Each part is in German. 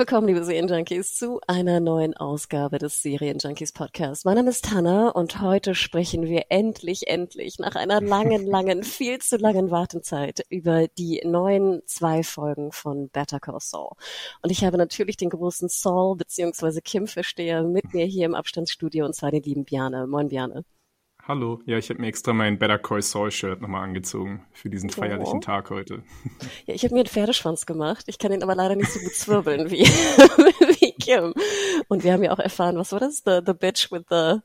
Willkommen, liebe Serienjunkies, zu einer neuen Ausgabe des Serienjunkies Podcast. Mein Name ist Tanna und heute sprechen wir endlich, endlich nach einer langen, langen, viel zu langen Wartezeit über die neuen zwei Folgen von Better Call Saul. Und ich habe natürlich den großen Saul bzw. Kim-Versteher mit mir hier im Abstandsstudio und zwar den lieben Bjane. Moin Bjane. Hallo, ja, ich habe mir extra mein Better Call Saul Shirt nochmal angezogen für diesen feierlichen oh. Tag heute. Ja, ich habe mir einen Pferdeschwanz gemacht. Ich kann ihn aber leider nicht so gut zwirbeln wie, wie Kim. Und wir haben ja auch erfahren, was war das? The, the Bitch with the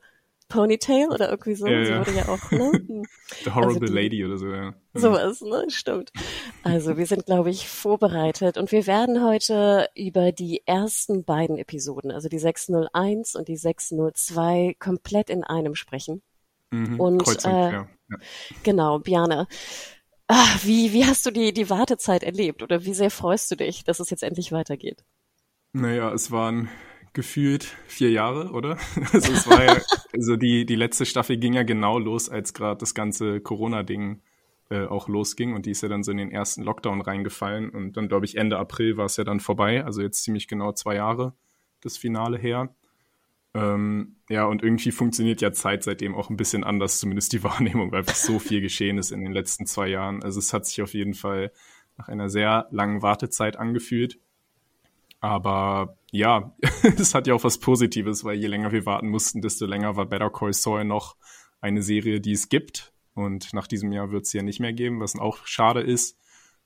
Ponytail oder irgendwie so. Ja, Sie ja. wurde ja auch, ne? The Horrible Also die- Lady oder so, ja. Sowas, ne? Stimmt. Also wir sind, glaube ich, vorbereitet und wir werden heute über die ersten beiden Episoden, also die 601 und die 602, komplett in einem sprechen. Mhm. Und, Kreuz und äh. Ja. Genau, Bjane. Ah, wie, wie hast du die, die Wartezeit erlebt oder wie sehr freust du dich, dass es jetzt endlich weitergeht? Naja, es waren gefühlt vier Jahre, oder? Also es war ja, also die, die letzte Staffel ging ja genau los, als gerade das ganze Corona-Ding äh, auch losging und die ist ja dann so in den ersten Lockdown reingefallen und dann, glaube ich, Ende April war es ja dann vorbei, also jetzt ziemlich genau zwei Jahre das Finale her. Ähm, ja, und irgendwie funktioniert ja Zeit seitdem auch ein bisschen anders, zumindest die Wahrnehmung, weil so viel geschehen ist in den letzten zwei Jahren. Also es hat sich auf jeden Fall nach einer sehr langen Wartezeit angefühlt. Aber ja, es hat ja auch was Positives, weil je länger wir warten mussten, desto länger war Better Call Saul noch eine Serie, die es gibt. Und nach diesem Jahr wird es ja nicht mehr geben, was auch schade ist.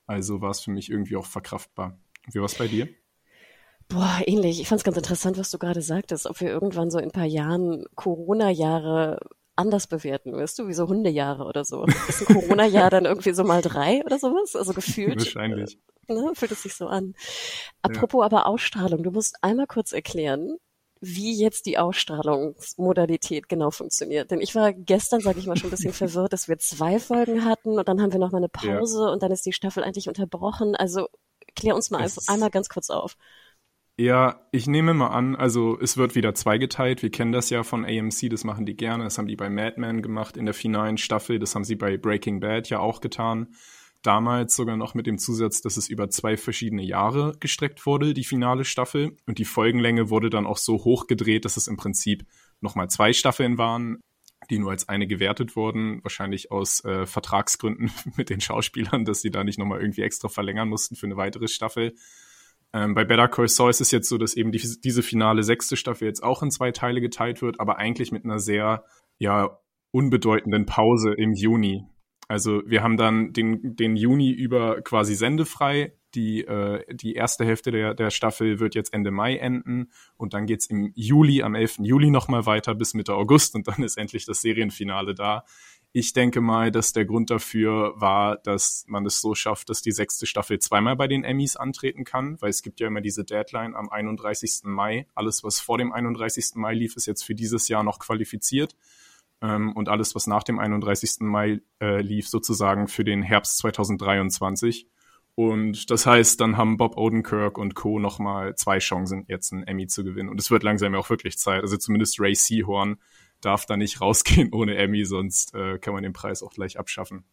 Also war es für mich irgendwie auch verkraftbar. Wie war es bei dir? Boah, ähnlich. Ich fand es ganz interessant, was du gerade sagtest, ob wir irgendwann so in ein paar Jahren Corona-Jahre anders bewerten, weißt du, wie so Hundejahre oder so. Ist ein Corona-Jahr dann irgendwie so mal drei oder sowas? Also gefühlt. Wahrscheinlich. Ne, fühlt es sich so an. Apropos aber Ausstrahlung, du musst einmal kurz erklären, wie jetzt die Ausstrahlungsmodalität genau funktioniert. Denn ich war gestern, sage ich mal, schon ein bisschen verwirrt, dass wir zwei Folgen hatten und dann haben wir noch mal eine Pause und dann ist die Staffel eigentlich unterbrochen. Also klär uns mal einfach einmal ganz kurz auf. Ja, ich nehme mal an, also es wird wieder zweigeteilt. Wir kennen das ja von AMC, das machen die gerne. Das haben die bei Mad Men gemacht in der finalen Staffel. Das haben sie bei Breaking Bad ja auch getan. Damals sogar noch mit dem Zusatz, dass es über zwei verschiedene Jahre gestreckt wurde, die finale Staffel. Und die Folgenlänge wurde dann auch so hochgedreht, dass es im Prinzip nochmal zwei Staffeln waren, die nur als eine gewertet wurden. Wahrscheinlich aus äh, Vertragsgründen mit den Schauspielern, dass sie da nicht nochmal irgendwie extra verlängern mussten für eine weitere Staffel. Ähm, bei Better Call Saul ist es jetzt so, dass eben die, diese finale sechste Staffel jetzt auch in zwei Teile geteilt wird, aber eigentlich mit einer sehr, ja, unbedeutenden Pause im Juni. Also wir haben dann den, den Juni über quasi sendefrei. Die, äh, die erste Hälfte der, der Staffel wird jetzt Ende Mai enden und dann geht's im Juli, am 11. Juli nochmal weiter bis Mitte August und dann ist endlich das Serienfinale da. Ich denke mal, dass der Grund dafür war, dass man es so schafft, dass die sechste Staffel zweimal bei den Emmys antreten kann, weil es gibt ja immer diese Deadline am 31. Mai. Alles, was vor dem 31. Mai lief, ist jetzt für dieses Jahr noch qualifiziert. Ähm, und alles, was nach dem 31. Mai äh, lief, sozusagen für den Herbst 2023. Und das heißt, dann haben Bob Odenkirk und Co. nochmal zwei Chancen, jetzt einen Emmy zu gewinnen. Und es wird langsam ja auch wirklich Zeit. Also zumindest Ray Seahorn darf da nicht rausgehen ohne Emmy, sonst äh, kann man den Preis auch gleich abschaffen.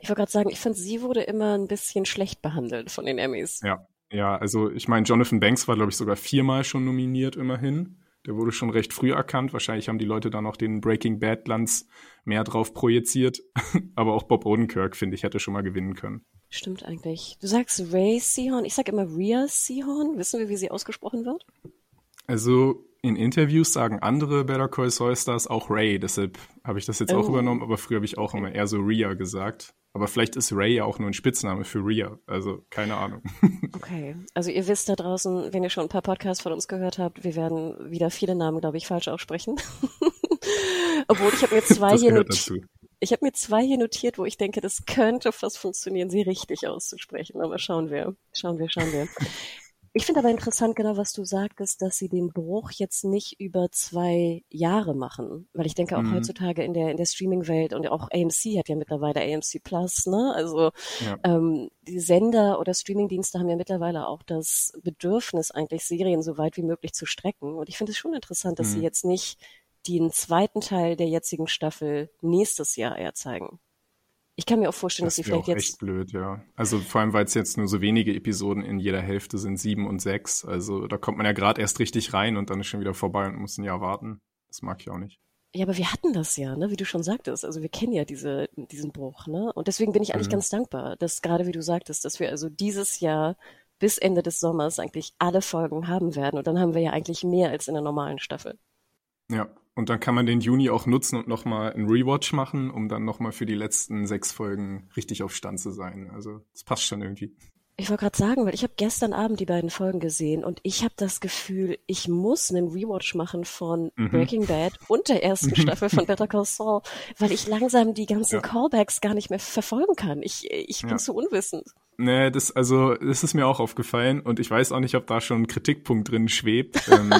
Ich wollte gerade sagen, ich finde, sie wurde immer ein bisschen schlecht behandelt von den Emmys. Ja, ja, also ich meine, Jonathan Banks war, glaube ich, sogar viermal schon nominiert immerhin. Der wurde schon recht früh erkannt. Wahrscheinlich haben die Leute da noch den Breaking Bad Glanz mehr drauf projiziert. Aber auch Bob Odenkirk, finde ich, hätte schon mal gewinnen können. Stimmt eigentlich. Du sagst Ray Seahorn, ich sag immer Rhea Seahorn. Wissen wir, wie sie ausgesprochen wird? Also in Interviews sagen andere Better Call Saul Stars auch Ray, deshalb habe ich das jetzt auch Oh. übernommen, aber früher habe ich auch immer eher so Rhea gesagt. Aber vielleicht ist Ray ja auch nur ein Spitzname für Rhea, also keine Ahnung. Okay. Also ihr wisst da draußen, wenn ihr schon ein paar Podcasts von uns gehört habt, wir werden wieder viele Namen, glaube ich, falsch aussprechen. Obwohl ich habe mir zwei hier notiert. Ich habe mir zwei hier notiert, wo ich denke, das könnte fast funktionieren, sie richtig auszusprechen. Aber schauen wir, schauen wir, schauen wir. Ich finde aber interessant, genau was du sagtest, dass sie den Bruch jetzt nicht über zwei Jahre machen. Weil ich denke auch mhm. heutzutage in der, in der Streaming-Welt und auch AMC hat ja mittlerweile AMC Plus, ne? Also ja. ähm, die Sender oder Streaming-Dienste haben ja mittlerweile auch das Bedürfnis, eigentlich Serien so weit wie möglich zu strecken. Und ich finde es schon interessant, dass mhm. sie jetzt nicht den zweiten Teil der jetzigen Staffel nächstes Jahr eher zeigen. Ich kann mir auch vorstellen, das dass sie vielleicht jetzt. echt blöd, ja. Also vor allem, weil es jetzt nur so wenige Episoden in jeder Hälfte sind, sieben und sechs. Also da kommt man ja gerade erst richtig rein und dann ist schon wieder vorbei und muss ein Jahr warten. Das mag ich auch nicht. Ja, aber wir hatten das ja, ne, wie du schon sagtest. Also wir kennen ja diese, diesen Bruch, ne? Und deswegen bin ich eigentlich mhm. ganz dankbar, dass gerade wie du sagtest, dass wir also dieses Jahr bis Ende des Sommers eigentlich alle Folgen haben werden. Und dann haben wir ja eigentlich mehr als in der normalen Staffel. Ja, und dann kann man den Juni auch nutzen und nochmal einen Rewatch machen, um dann nochmal für die letzten sechs Folgen richtig auf Stand zu sein. Also das passt schon irgendwie. Ich wollte gerade sagen, weil ich habe gestern Abend die beiden Folgen gesehen und ich habe das Gefühl, ich muss einen Rewatch machen von mhm. Breaking Bad und der ersten Staffel von Better Call Saul, weil ich langsam die ganzen ja. Callbacks gar nicht mehr verfolgen kann. Ich, ich bin ja. zu unwissend. Nee, das, also, das ist mir auch aufgefallen und ich weiß auch nicht, ob da schon ein Kritikpunkt drin schwebt. ähm,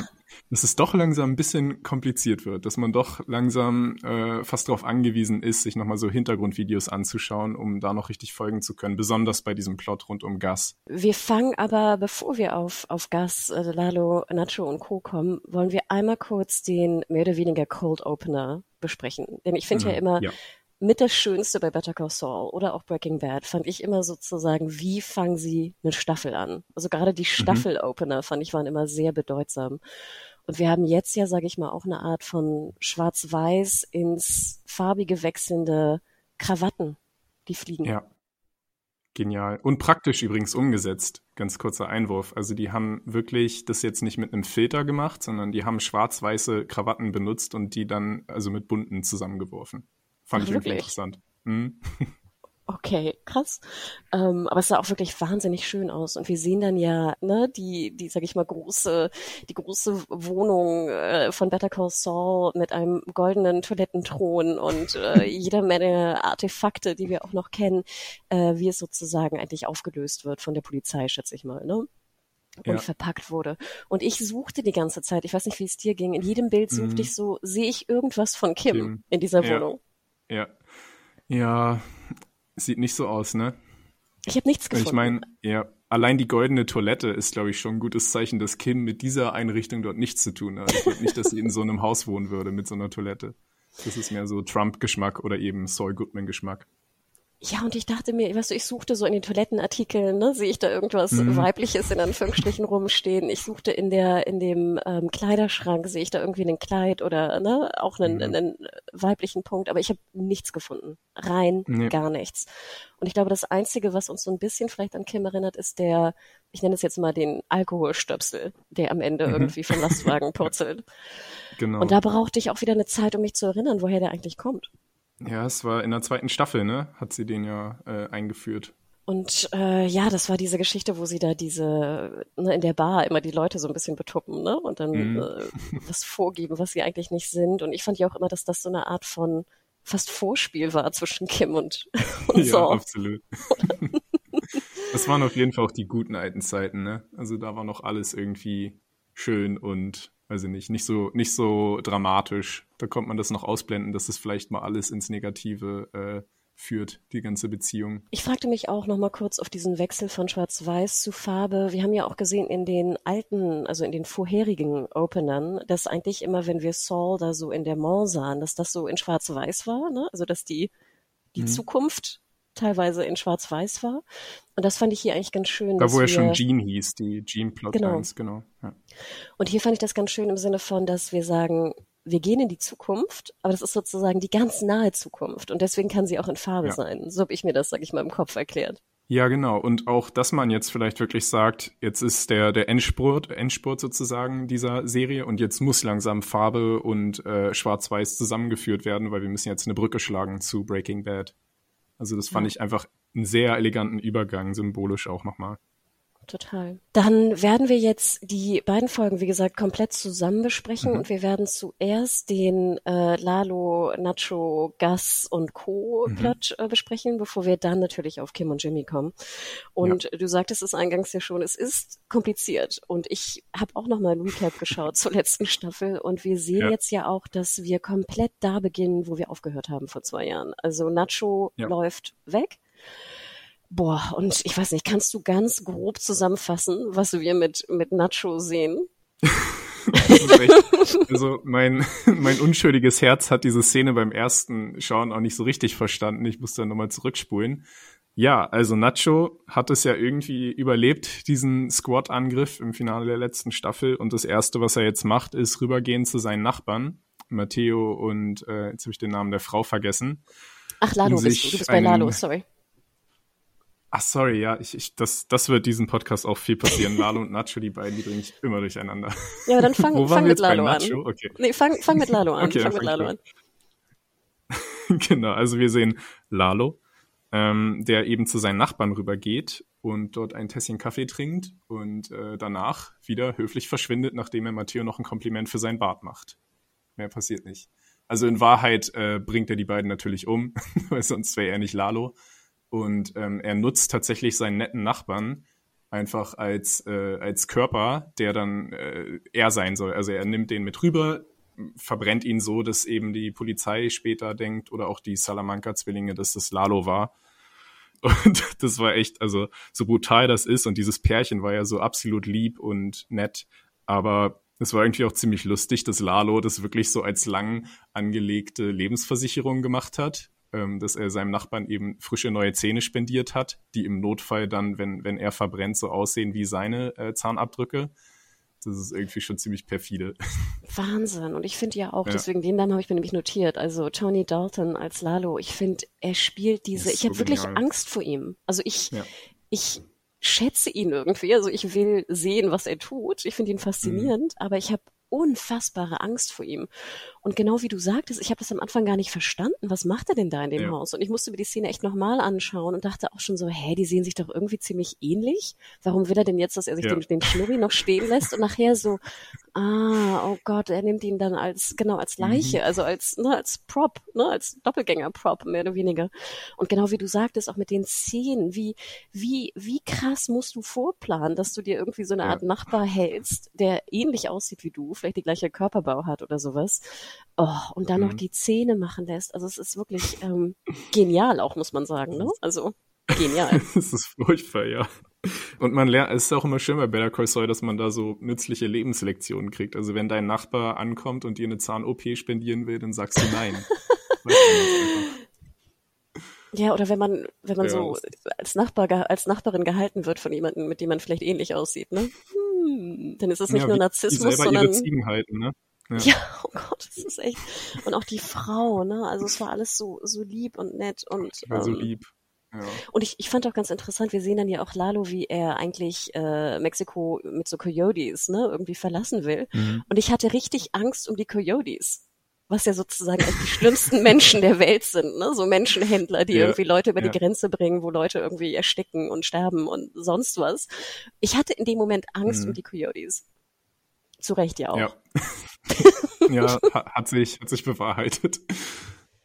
dass es doch langsam ein bisschen kompliziert wird, dass man doch langsam äh, fast darauf angewiesen ist, sich nochmal so Hintergrundvideos anzuschauen, um da noch richtig folgen zu können, besonders bei diesem Plot rund um Gas. Wir fangen aber, bevor wir auf, auf Gas, äh, Lalo, Nacho und Co. kommen, wollen wir einmal kurz den mehr oder weniger Cold Opener besprechen. Denn ich finde mhm, ja immer, ja mit das Schönste bei Better Call Saul oder auch Breaking Bad fand ich immer sozusagen, wie fangen sie eine Staffel an? Also gerade die mhm. Staffel-Opener fand ich waren immer sehr bedeutsam. Und wir haben jetzt ja, sage ich mal, auch eine Art von Schwarz-Weiß ins farbige wechselnde Krawatten, die fliegen. Ja. Genial. Und praktisch übrigens umgesetzt. Ganz kurzer Einwurf. Also die haben wirklich das jetzt nicht mit einem Filter gemacht, sondern die haben schwarz-weiße Krawatten benutzt und die dann also mit bunten zusammengeworfen. Fand Ach, ich wirklich interessant. Mhm. Okay, krass. Ähm, aber es sah auch wirklich wahnsinnig schön aus. Und wir sehen dann ja, ne, die, die, sag ich mal, große, die große Wohnung äh, von Better Call Saul mit einem goldenen Toilettenthron und äh, jeder Menge Artefakte, die wir auch noch kennen, äh, wie es sozusagen eigentlich aufgelöst wird von der Polizei, schätze ich mal, ne? und ja. verpackt wurde. Und ich suchte die ganze Zeit, ich weiß nicht, wie es dir ging, in jedem Bild suchte mhm. ich so, sehe ich irgendwas von Kim, Kim. in dieser Wohnung. Ja. Ja, sieht nicht so aus, ne? Ich habe nichts gefunden. Ich meine, ja, allein die goldene Toilette ist, glaube ich, schon ein gutes Zeichen, dass Kim mit dieser Einrichtung dort nichts zu tun hat. Ich glaube nicht, dass sie in so einem Haus wohnen würde mit so einer Toilette. Das ist mehr so Trump-Geschmack oder eben Saul Goodman-Geschmack. Ja, und ich dachte mir, weißt du, ich suchte so in den Toilettenartikeln, ne, sehe ich da irgendwas mhm. Weibliches in Anführungsstrichen rumstehen. Ich suchte in der, in dem ähm, Kleiderschrank, sehe ich da irgendwie ein Kleid oder ne, auch einen, mhm. einen weiblichen Punkt, aber ich habe nichts gefunden. Rein nee. gar nichts. Und ich glaube, das Einzige, was uns so ein bisschen vielleicht an Kim erinnert, ist der, ich nenne es jetzt mal den Alkoholstöpsel, der am Ende mhm. irgendwie vom Lastwagen purzelt. Genau. Und da brauchte ich auch wieder eine Zeit, um mich zu erinnern, woher der eigentlich kommt. Ja, es war in der zweiten Staffel, ne? Hat sie den ja äh, eingeführt. Und äh, ja, das war diese Geschichte, wo sie da diese ne, in der Bar immer die Leute so ein bisschen betuppen, ne? Und dann mhm. äh, was vorgeben, was sie eigentlich nicht sind. Und ich fand ja auch immer, dass das so eine Art von fast Vorspiel war zwischen Kim und, und ja, so. absolut. das waren auf jeden Fall auch die guten alten Zeiten, ne? Also da war noch alles irgendwie schön und weiß ich nicht, nicht so, nicht so dramatisch. Da kommt man das noch ausblenden, dass es vielleicht mal alles ins Negative äh, führt, die ganze Beziehung. Ich fragte mich auch noch mal kurz auf diesen Wechsel von Schwarz-Weiß zu Farbe. Wir haben ja auch gesehen in den alten, also in den vorherigen Openern, dass eigentlich immer, wenn wir Saul da so in der Mall sahen, dass das so in Schwarz-Weiß war, ne? Also dass die die mhm. Zukunft teilweise in Schwarz-Weiß war. Und das fand ich hier eigentlich ganz schön. Da, wo er schon Jean hieß, die Jean Plotlines, genau. genau ja. Und hier fand ich das ganz schön im Sinne von, dass wir sagen, wir gehen in die Zukunft, aber das ist sozusagen die ganz nahe Zukunft. Und deswegen kann sie auch in Farbe ja. sein. So habe ich mir das, sag ich mal, im Kopf erklärt. Ja, genau. Und auch, dass man jetzt vielleicht wirklich sagt, jetzt ist der, der Endspurt, Endspurt sozusagen dieser Serie und jetzt muss langsam Farbe und äh, Schwarz-Weiß zusammengeführt werden, weil wir müssen jetzt eine Brücke schlagen zu Breaking Bad. Also das fand ja. ich einfach einen sehr eleganten Übergang, symbolisch auch nochmal. Total. Dann werden wir jetzt die beiden Folgen, wie gesagt, komplett zusammen besprechen mhm. und wir werden zuerst den äh, Lalo, Nacho, Gus und Co. Mhm. Plot äh, besprechen, bevor wir dann natürlich auf Kim und Jimmy kommen. Und ja. du sagtest es eingangs ja schon, es ist kompliziert und ich habe auch noch mal ein Recap geschaut zur letzten Staffel und wir sehen ja. jetzt ja auch, dass wir komplett da beginnen, wo wir aufgehört haben vor zwei Jahren. Also Nacho ja. läuft weg Boah, und ich weiß nicht, kannst du ganz grob zusammenfassen, was wir mit, mit Nacho sehen? also mein, mein unschuldiges Herz hat diese Szene beim ersten Schauen auch nicht so richtig verstanden. Ich musste dann nochmal zurückspulen. Ja, also Nacho hat es ja irgendwie überlebt, diesen Squad-Angriff im Finale der letzten Staffel. Und das Erste, was er jetzt macht, ist rübergehen zu seinen Nachbarn, Matteo und äh, jetzt habe ich den Namen der Frau vergessen. Ach, Lalo bist du, du bist bei Lalo, sorry. Ach, sorry, ja, ich, ich, das, das wird diesen Podcast auch viel passieren. Lalo und Nacho, die beiden, die bringe ich immer durcheinander. Ja, aber dann fang, fang mit Lalo an. Okay. Nee, fang, fang mit Lalo an. Okay, fang mit Lalo an. genau, also wir sehen Lalo, ähm, der eben zu seinen Nachbarn rübergeht und dort ein Tässchen Kaffee trinkt und äh, danach wieder höflich verschwindet, nachdem er Matteo noch ein Kompliment für seinen Bart macht. Mehr passiert nicht. Also in Wahrheit äh, bringt er die beiden natürlich um, weil sonst wäre er nicht Lalo. Und ähm, er nutzt tatsächlich seinen netten Nachbarn einfach als, äh, als Körper, der dann äh, er sein soll. Also er nimmt den mit rüber, verbrennt ihn so, dass eben die Polizei später denkt oder auch die Salamanca-Zwillinge, dass das Lalo war. Und das war echt, also so brutal das ist und dieses Pärchen war ja so absolut lieb und nett, aber es war irgendwie auch ziemlich lustig, dass Lalo das wirklich so als lang angelegte Lebensversicherung gemacht hat ähm, dass er seinem Nachbarn eben frische neue Zähne spendiert hat, die im Notfall dann, wenn, wenn er verbrennt, so aussehen wie seine äh, Zahnabdrücke. Das ist irgendwie schon ziemlich perfide. Wahnsinn. Und ich finde ja auch, ja. deswegen den Namen habe ich mir nämlich notiert. Also Tony Dalton als Lalo. Ich finde, er spielt diese. Ich habe so wirklich Angst vor ihm. Also ich, ja. ich schätze ihn irgendwie. Also ich will sehen, was er tut. Ich finde ihn faszinierend, mhm. aber ich habe unfassbare Angst vor ihm. Und genau wie du sagtest, ich habe das am Anfang gar nicht verstanden. Was macht er denn da in dem ja. Haus? Und ich musste mir die Szene echt nochmal anschauen und dachte auch schon so, hä, die sehen sich doch irgendwie ziemlich ähnlich. Warum will er denn jetzt, dass er sich ja. den, den Schnurri noch stehen lässt? Und nachher so, ah, oh Gott, er nimmt ihn dann als, genau, als Leiche, mhm. also als, ne, als Prop, ne, als Doppelgänger-Prop, mehr oder weniger. Und genau wie du sagtest, auch mit den Szenen, wie, wie, wie krass musst du vorplanen, dass du dir irgendwie so eine Art Nachbar hältst, der ähnlich aussieht wie du, vielleicht die gleiche Körperbau hat oder sowas. Oh, und dann mhm. noch die Zähne machen lässt. Also es ist wirklich ähm, genial auch, muss man sagen. Ne? Also genial. das ist furchtbar, ja. Und man lernt, es ist auch immer schön bei Better Call Saul, dass man da so nützliche Lebenslektionen kriegt. Also wenn dein Nachbar ankommt und dir eine Zahn-OP spendieren will, dann sagst du nein. ja, oder wenn man, wenn man ja, so als Nachbar, als Nachbarin gehalten wird von jemandem, mit dem man vielleicht ähnlich aussieht, ne? Hm, dann ist es nicht ja, nur Narzissmus, sondern. Ihre Ziegen halten, ne? Ja. ja. oh Gott, das ist echt. Und auch die Frau, ne? Also es war alles so, so lieb und nett und. Ähm, so lieb. Ja. Und ich, ich fand auch ganz interessant, wir sehen dann ja auch Lalo, wie er eigentlich äh, Mexiko mit so Coyotes, ne, irgendwie verlassen will. Mhm. Und ich hatte richtig Angst um die Coyotes. Was ja sozusagen die schlimmsten Menschen der Welt sind, ne? So Menschenhändler, die ja. irgendwie Leute über ja. die Grenze bringen, wo Leute irgendwie ersticken und sterben und sonst was. Ich hatte in dem Moment Angst mhm. um die Coyotes. Zu Recht ja auch. Ja, ja hat sich, hat sich bewahrheitet.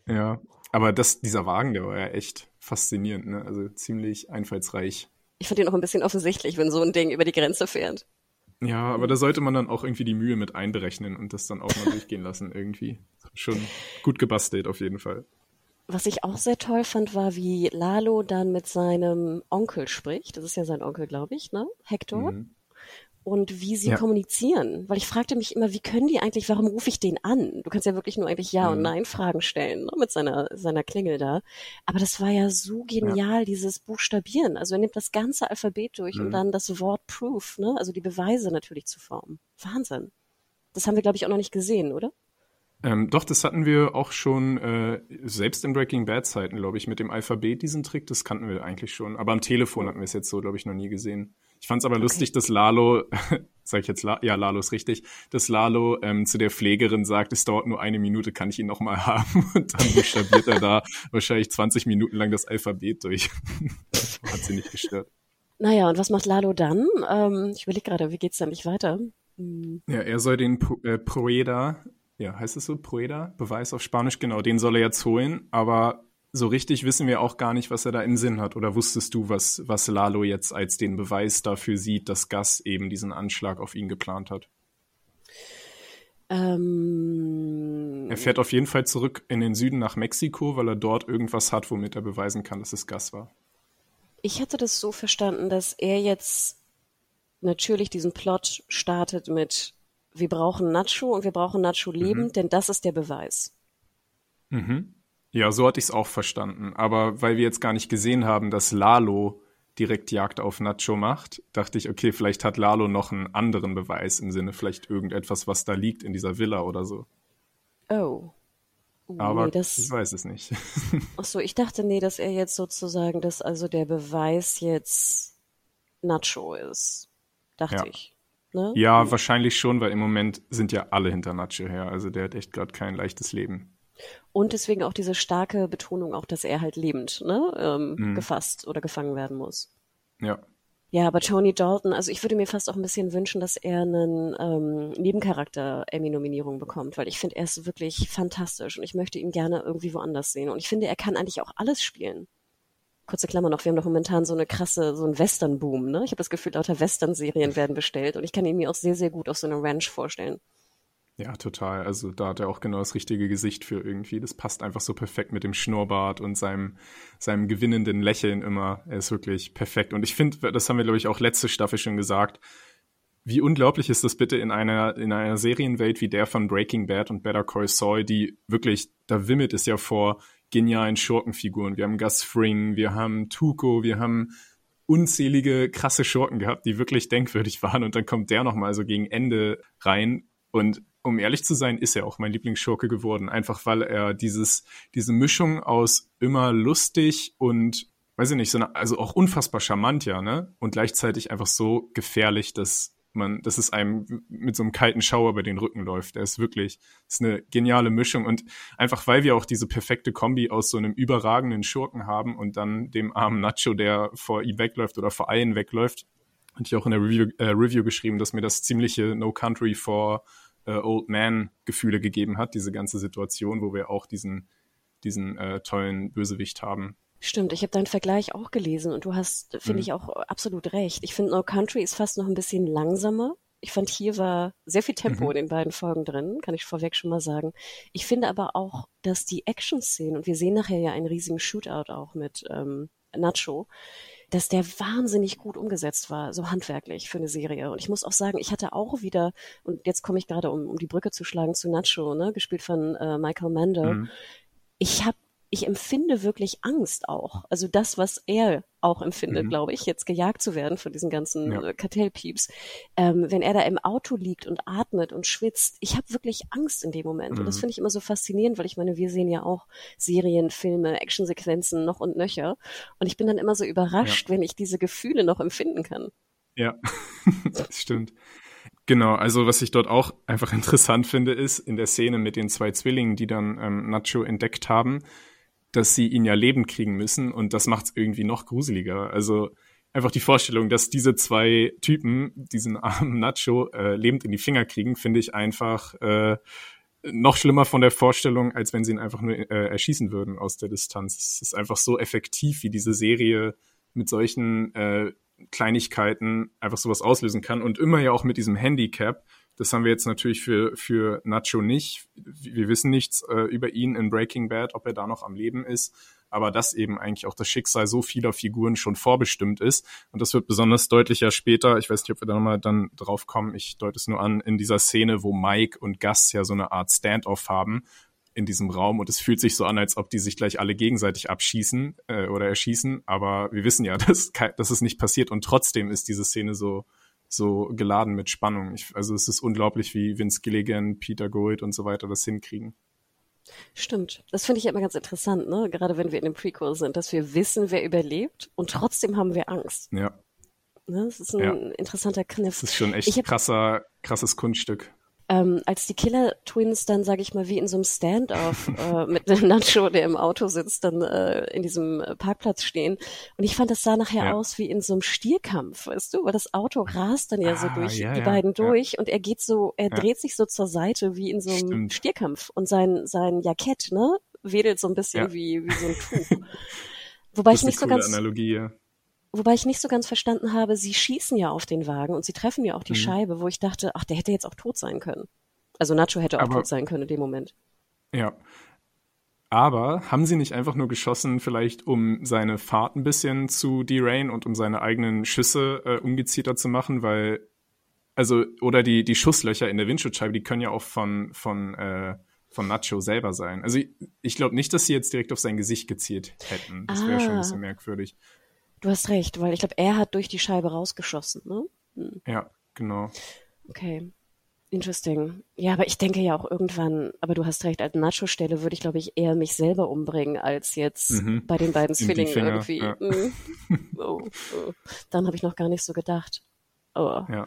Ja. Aber das, dieser Wagen, der war ja echt faszinierend, ne? Also ziemlich einfallsreich. Ich finde ihn auch ein bisschen offensichtlich, wenn so ein Ding über die Grenze fährt. Ja, aber da sollte man dann auch irgendwie die Mühe mit einberechnen und das dann auch mal durchgehen lassen irgendwie. Schon gut gebastelt auf jeden Fall. Was ich auch sehr toll fand, war, wie Lalo dann mit seinem Onkel spricht. Das ist ja sein Onkel, glaube ich, ne? Hector. Mhm und wie sie ja. kommunizieren. Weil ich fragte mich immer, wie können die eigentlich, warum rufe ich den an? Du kannst ja wirklich nur eigentlich Ja mhm. und Nein Fragen stellen, ne, mit seiner, seiner Klingel da. Aber das war ja so genial, ja. dieses Buchstabieren. Also er nimmt das ganze Alphabet durch mhm. und dann das Wort Proof, ne, also die Beweise natürlich zu formen. Wahnsinn. Das haben wir, glaube ich, auch noch nicht gesehen, oder? Ähm, doch, das hatten wir auch schon, äh, selbst in Breaking Bad Zeiten, glaube ich, mit dem Alphabet, diesen Trick, das kannten wir eigentlich schon. Aber am Telefon hatten wir es jetzt so, glaube ich, noch nie gesehen. Ich fand es aber okay. lustig, dass Lalo, sag ich jetzt, La ja, Lalo ist richtig, dass Lalo ähm, zu der Pflegerin sagt, es dauert nur eine Minute, kann ich ihn noch mal haben? Und dann buchstabiert er da wahrscheinlich 20 Minuten lang das Alphabet durch. Hat sie nicht gestört. Naja, und was macht Lalo dann? Ähm, ich überlege gerade, wie geht's dann nicht weiter? Hm. Ja, er soll den äh, Proeda, ja, heißt es so, Proeda, Beweis auf Spanisch, genau, den soll er jetzt holen, aber so richtig wissen wir auch gar nicht, was er da im Sinn hat. Oder wusstest du, was, was Lalo jetzt als den Beweis dafür sieht, dass Gas eben diesen Anschlag auf ihn geplant hat? Ähm, er fährt auf jeden Fall zurück in den Süden nach Mexiko, weil er dort irgendwas hat, womit er beweisen kann, dass es Gas war. Ich hatte das so verstanden, dass er jetzt natürlich diesen Plot startet mit wir brauchen Nacho und wir brauchen Nacho leben, mhm. denn das ist der Beweis. Mhm. Ja, so hatte ich es auch verstanden. Aber weil wir jetzt gar nicht gesehen haben, dass Lalo direkt Jagd auf Nacho macht, dachte ich, okay, vielleicht hat Lalo noch einen anderen Beweis im Sinne, vielleicht irgendetwas, was da liegt in dieser Villa oder so. Oh. Uh, Aber nee, das, ich weiß es nicht. Ach so, ich dachte, nee, dass er jetzt sozusagen, dass also der Beweis jetzt Nacho ist. Dachte ja. ich. Ne? Ja, wahrscheinlich schon, weil im Moment sind ja alle hinter Nacho her. Also der hat echt gerade kein leichtes Leben. Und deswegen auch diese starke Betonung, auch dass er halt lebend ne, ähm, mhm. gefasst oder gefangen werden muss. Ja. Ja, aber Tony Dalton, also ich würde mir fast auch ein bisschen wünschen, dass er einen ähm, Nebencharakter Emmy-Nominierung bekommt, weil ich finde, er ist wirklich fantastisch und ich möchte ihn gerne irgendwie woanders sehen. Und ich finde, er kann eigentlich auch alles spielen. Kurze Klammer noch, wir haben doch momentan so eine krasse, so einen Western-Boom, ne? Ich habe das Gefühl, lauter Western-Serien werden bestellt und ich kann ihn mir auch sehr, sehr gut auf so einer Ranch vorstellen. Ja, total. Also da hat er auch genau das richtige Gesicht für irgendwie. Das passt einfach so perfekt mit dem Schnurrbart und seinem, seinem gewinnenden Lächeln immer. Er ist wirklich perfekt. Und ich finde, das haben wir, glaube ich, auch letzte Staffel schon gesagt. Wie unglaublich ist das bitte in einer, in einer Serienwelt wie der von Breaking Bad und Better Call Saul, die wirklich, da wimmelt es ja vor genialen Schurkenfiguren. Wir haben Gus Fring, wir haben Tuco, wir haben unzählige krasse Schurken gehabt, die wirklich denkwürdig waren. Und dann kommt der nochmal so gegen Ende rein und um ehrlich zu sein, ist er auch mein Lieblingsschurke geworden. Einfach weil er dieses, diese Mischung aus immer lustig und, weiß ich nicht, so eine, also auch unfassbar charmant, ja, ne? Und gleichzeitig einfach so gefährlich, dass man, dass es einem mit so einem kalten Schauer über den Rücken läuft. Er ist wirklich, ist eine geniale Mischung und einfach weil wir auch diese perfekte Kombi aus so einem überragenden Schurken haben und dann dem armen Nacho, der vor ihm wegläuft oder vor allen wegläuft, hatte ich auch in der Review, äh, Review geschrieben, dass mir das ziemliche No Country for äh, Old Man-Gefühle gegeben hat, diese ganze Situation, wo wir auch diesen, diesen äh, tollen Bösewicht haben. Stimmt, ich habe deinen Vergleich auch gelesen und du hast, finde mhm. ich, auch absolut recht. Ich finde, No Country ist fast noch ein bisschen langsamer. Ich fand, hier war sehr viel Tempo mhm. in den beiden Folgen drin, kann ich vorweg schon mal sagen. Ich finde aber auch, dass die Action-Szenen, und wir sehen nachher ja einen riesigen Shootout auch mit ähm, Nacho, dass der wahnsinnig gut umgesetzt war, so handwerklich für eine Serie. Und ich muss auch sagen, ich hatte auch wieder, und jetzt komme ich gerade, um, um die Brücke zu schlagen zu Nacho, ne, gespielt von äh, Michael Mando. Mhm. Ich habe ich empfinde wirklich Angst auch. Also das, was er auch empfindet, mhm. glaube ich, jetzt gejagt zu werden von diesen ganzen ja. Äh, Kartellpieps. Ähm, wenn er da im Auto liegt und atmet und schwitzt, ich habe wirklich Angst in dem Moment. Mhm. Und das mhm. finde ich immer so faszinierend, weil ich meine, wir sehen ja auch Serien, Filme, Actionsequenzen noch und nöcher. Und ich bin dann immer so überrascht, ja. wenn ich diese Gefühle noch empfinden kann. Ja, das stimmt. Genau, also was ich dort auch einfach interessant finde, ist in der Szene mit den zwei Zwillingen, die dann ähm, Nacho entdeckt haben, dass sie ihn ja lebend kriegen müssen und das macht es irgendwie noch gruseliger. Also einfach die Vorstellung, dass diese zwei Typen diesen armen Nacho äh, lebend in die Finger kriegen, finde ich einfach äh, noch schlimmer von der Vorstellung, als wenn sie ihn einfach nur äh, erschießen würden aus der Distanz. Es ist einfach so effektiv, wie diese Serie mit solchen äh, Kleinigkeiten einfach sowas auslösen kann und immer ja auch mit diesem Handicap, das haben wir jetzt natürlich für, für Nacho nicht. Wir wissen nichts äh, über ihn in Breaking Bad, ob er da noch am Leben ist. Aber dass eben eigentlich auch das Schicksal so vieler Figuren schon vorbestimmt ist. Und das wird besonders deutlicher später. Ich weiß nicht, ob wir da nochmal dann drauf kommen. Ich deute es nur an, in dieser Szene, wo Mike und Gus ja so eine Art Standoff haben in diesem Raum und es fühlt sich so an, als ob die sich gleich alle gegenseitig abschießen äh, oder erschießen, aber wir wissen ja, dass, dass es nicht passiert und trotzdem ist diese Szene so so geladen mit Spannung. Ich, also es ist unglaublich, wie Vince Gilligan, Peter Gould und so weiter das hinkriegen. Stimmt. Das finde ich immer ganz interessant, ne? Gerade wenn wir in dem Prequel sind, dass wir wissen, wer überlebt und trotzdem haben wir Angst. Ja. Ne? Das ist ein ja. interessanter Kniff. Das ist schon echt hab, krasser, krasses Kunststück. Ähm, als die Killer Twins dann, sage ich mal, wie in so einem Standoff äh, mit einem Nacho, der im Auto sitzt, dann äh, in diesem Parkplatz stehen. Und ich fand, das sah nachher Ja. aus wie in so einem Stierkampf, weißt du? Weil das Auto rast dann ja so Ah, durch ja, die ja, beiden durch und er geht so, er dreht sich so zur Seite wie in so einem Stimmt. Stierkampf. Und sein, sein Jackett, ne, wedelt so ein bisschen wie, wie so ein Tuch. Wobei ich nicht so ganz Analogie, ja. Wobei ich nicht so ganz verstanden habe, sie schießen ja auf den Wagen und sie treffen ja auch die Mhm. Scheibe, wo ich dachte, ach, der hätte jetzt auch tot sein können. Also Nacho hätte auch Aber- tot sein können in dem Moment. Ja. Aber haben sie nicht einfach nur geschossen, vielleicht um seine Fahrt ein bisschen zu derayen und um seine eigenen Schüsse äh, ungezielter zu machen, weil, also, oder die, die Schusslöcher in der Windschutzscheibe, die können ja auch von, von, äh, von Nacho selber sein. Also ich, ich glaube nicht, dass sie jetzt direkt auf sein Gesicht gezielt hätten. Das wäre schon ein Ah. bisschen merkwürdig. Du hast recht, weil ich glaube, er hat durch die Scheibe rausgeschossen, ne? Ja, genau. Okay. Interesting. Ja, aber ich denke ja auch irgendwann, aber du hast recht, als Nacho-Stelle würde ich, glaube ich, eher mich selber umbringen, als jetzt Mhm. bei den beiden Zwillingen irgendwie. ja. Mm. Oh, oh. Dann habe ich noch gar nicht so gedacht. Oh. Ja.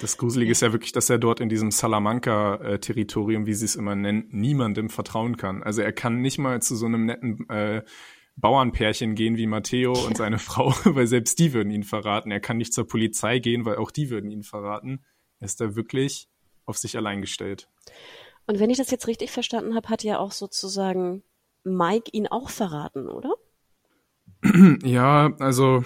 Das Gruselige ist ja wirklich, dass er dort in diesem Salamanca-Territorium, wie sie es immer nennen, niemandem vertrauen kann. Also er kann nicht mal zu so einem netten äh, Bauernpärchen gehen wie Matteo und seine Frau, weil selbst die würden ihn verraten. Er kann nicht zur Polizei gehen, weil auch die würden ihn verraten. Er ist da wirklich auf sich allein gestellt. Und wenn ich das jetzt richtig verstanden habe, hat ja auch sozusagen Mike ihn auch verraten, oder? Ja, also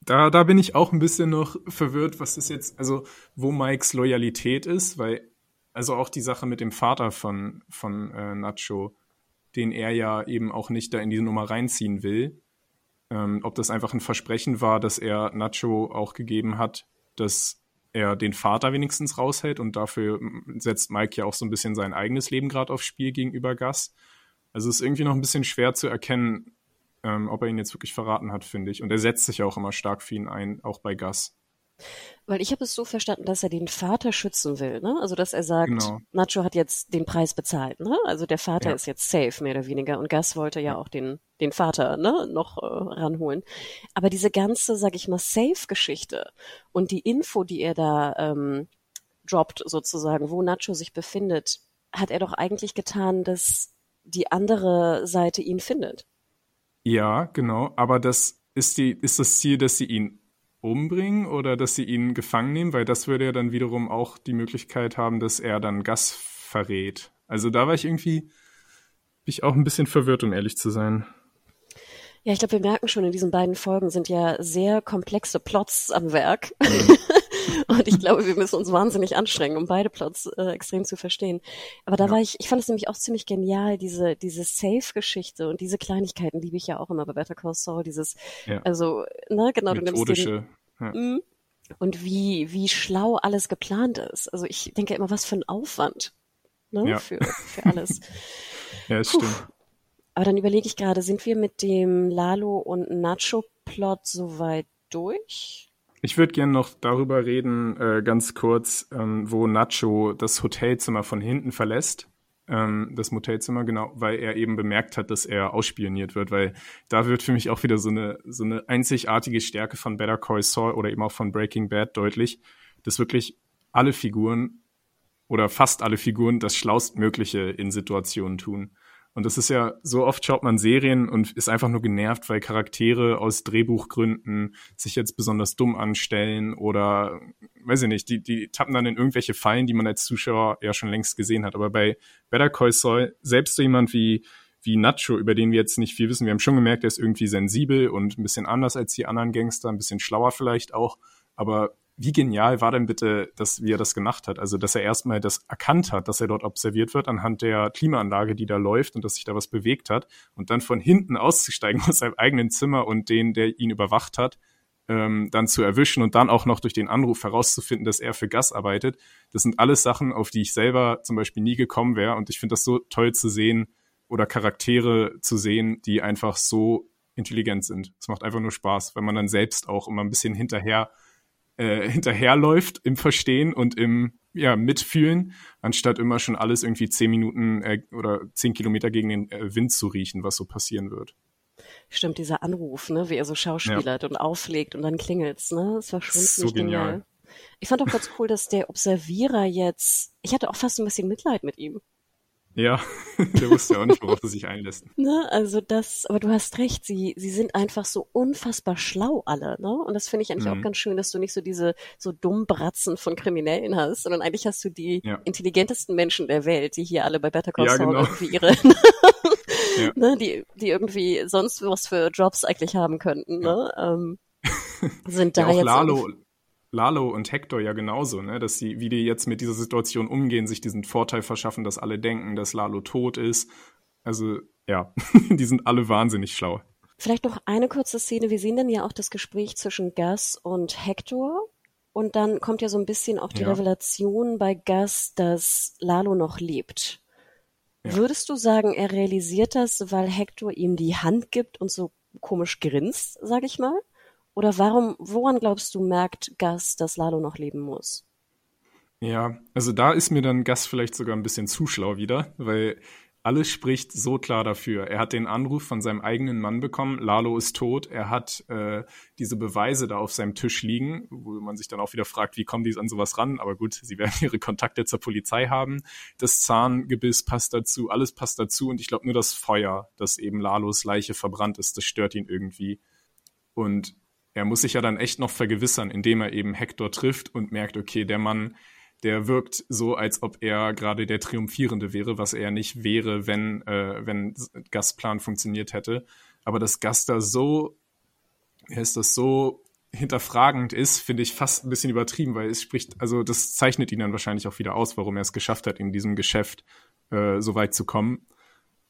da, da bin ich auch ein bisschen noch verwirrt, was ist jetzt, also wo Mikes Loyalität ist, weil, also auch die Sache mit dem Vater von, von äh, Nacho, den er ja eben auch nicht da in diese Nummer reinziehen will, ähm, ob das einfach ein Versprechen war, dass er Nacho auch gegeben hat, dass er den Vater wenigstens raushält und dafür setzt Mike ja auch so ein bisschen sein eigenes Leben gerade aufs Spiel gegenüber Gus. Also es ist irgendwie noch ein bisschen schwer zu erkennen, ähm, ob er ihn jetzt wirklich verraten hat, finde ich. Und er setzt sich auch immer stark für ihn ein, auch bei Gus. Weil ich habe es so verstanden, dass er den Vater schützen will, ne? Also dass er sagt, Genau. Nacho hat jetzt den Preis bezahlt, ne? Also der Vater Ja. ist jetzt safe, mehr oder weniger. Und Gus wollte ja auch den, den Vater, ne, noch äh, ranholen. Aber diese ganze, sag ich mal, Safe-Geschichte und die Info, die er da ähm, droppt, sozusagen, wo Nacho sich befindet, hat er doch eigentlich getan, dass die andere Seite ihn findet. Ja, genau. Aber das ist die, ist das Ziel, dass sie ihn umbringen oder dass sie ihn gefangen nehmen, weil das würde ja dann wiederum auch die Möglichkeit haben, dass er dann Gus verrät. Also da war ich irgendwie, bin ich auch ein bisschen verwirrt, um ehrlich zu sein. Ja, ich glaube, wir merken schon, in diesen beiden Folgen sind ja sehr komplexe Plots am Werk. Und ich glaube, wir müssen uns wahnsinnig anstrengen, um beide Plots äh, extrem zu verstehen. Aber da Ja. war ich, ich fand es nämlich auch ziemlich genial, diese, diese Safe-Geschichte und diese Kleinigkeiten liebe ich ja auch immer bei Better Call Saul, dieses, Ja. also, ne, genau, du nimmst den, Methodische. Ja. Mhm. und wie, wie schlau alles geplant ist. Also ich denke immer, was für ein Aufwand, ne, Ja. für, für alles. ja, es Puh. stimmt. Aber dann überlege ich gerade, sind wir mit dem Lalo und Nacho-Plot soweit durch? Ich würde gerne noch darüber reden, äh, ganz kurz, ähm, wo Nacho das Hotelzimmer von hinten verlässt. Ähm, das Motelzimmer, genau, weil er eben bemerkt hat, dass er ausspioniert wird, weil da wird für mich auch wieder so eine, so eine einzigartige Stärke von Better Call Saul oder eben auch von Breaking Bad deutlich, dass wirklich alle Figuren oder fast alle Figuren das Schlaustmögliche in Situationen tun. Und das ist ja, so oft schaut man Serien und ist einfach nur genervt, weil Charaktere aus Drehbuchgründen sich jetzt besonders dumm anstellen oder, weiß ich nicht, die, die tappen dann in irgendwelche Fallen, die man als Zuschauer ja schon längst gesehen hat. Aber bei Better Call Saul, selbst so jemand wie, wie Nacho, über den wir jetzt nicht viel wissen, wir haben schon gemerkt, er ist irgendwie sensibel und ein bisschen anders als die anderen Gangster, ein bisschen schlauer vielleicht auch, aber wie genial war denn bitte, dass, wie er das gemacht hat? Also, dass er erstmal das erkannt hat, dass er dort observiert wird anhand der Klimaanlage, die da läuft und dass sich da was bewegt hat und dann von hinten auszusteigen aus seinem eigenen Zimmer und den, der ihn überwacht hat, ähm, dann zu erwischen und dann auch noch durch den Anruf herauszufinden, dass er für Gas arbeitet. Das sind alles Sachen, auf die ich selber zum Beispiel nie gekommen wäre und ich finde das so toll zu sehen oder Charaktere zu sehen, die einfach so intelligent sind. Es macht einfach nur Spaß, wenn man dann selbst auch immer ein bisschen hinterher äh, hinterherläuft im Verstehen und im ja, Mitfühlen, anstatt immer schon alles irgendwie zehn Minuten äh, oder zehn Kilometer gegen den äh, Wind zu riechen, was so passieren wird. Stimmt, dieser Anruf, ne, wie er so schauspielert und auflegt und dann klingelt's, ne? Das war schon So genial. genial. Ich fand auch ganz cool, dass der Observierer jetzt, ich hatte auch fast ein bisschen Mitleid mit ihm. Ja, der wusste ja auch nicht, worauf er sich einlässt. Ne, also das, aber du hast recht, sie, sie sind einfach so unfassbar schlau alle, ne? Und das finde ich eigentlich Mhm. auch ganz schön, dass du nicht so diese so dummen Bratzen von Kriminellen hast, sondern eigentlich hast du die Ja. intelligentesten Menschen der Welt, die hier alle bei Better Call Ja, Saul genau. irgendwie ihre, Ja. ne, die, die irgendwie sonst was für Jobs eigentlich haben könnten, ne? Ähm, sind da Ja, auch jetzt Lalo, Lalo und Hector ja genauso, ne? Dass sie, wie die jetzt mit dieser Situation umgehen, sich diesen Vorteil verschaffen, dass alle denken, dass Lalo tot ist. Also, ja, die sind alle wahnsinnig schlau. Vielleicht noch eine kurze Szene. Wir sehen dann ja auch das Gespräch zwischen Gus und Hector. Und dann kommt ja so ein bisschen auch die Ja. Revelation bei Gus, dass Lalo noch lebt. Ja. Würdest du sagen, er realisiert das, weil Hector ihm die Hand gibt und so komisch grinst, sag ich mal? Oder warum, woran glaubst du, merkt Gus, dass Lalo noch leben muss? Ja, also da ist mir dann Gus vielleicht sogar ein bisschen zu schlau wieder, weil alles spricht so klar dafür. Er hat den Anruf von seinem eigenen Mann bekommen, Lalo ist tot. Er hat äh, diese Beweise da auf seinem Tisch liegen, wo man sich dann auch wieder fragt, wie kommen die an sowas ran? Aber gut, sie werden ihre Kontakte zur Polizei haben. Das Zahngebiss passt dazu, alles passt dazu und ich glaube nur das Feuer, das eben Lalos Leiche verbrannt ist, das stört ihn irgendwie. Und er muss sich ja dann echt noch vergewissern, indem er eben Hector trifft und merkt, okay, der Mann, der wirkt so, als ob er gerade der Triumphierende wäre, was er nicht wäre, wenn, äh, wenn Gas Plan funktioniert hätte. Aber dass Gas da so, heißt das, so hinterfragend ist, finde ich fast ein bisschen übertrieben, weil es spricht, also das zeichnet ihn dann wahrscheinlich auch wieder aus, warum er es geschafft hat, in diesem Geschäft äh, so weit zu kommen.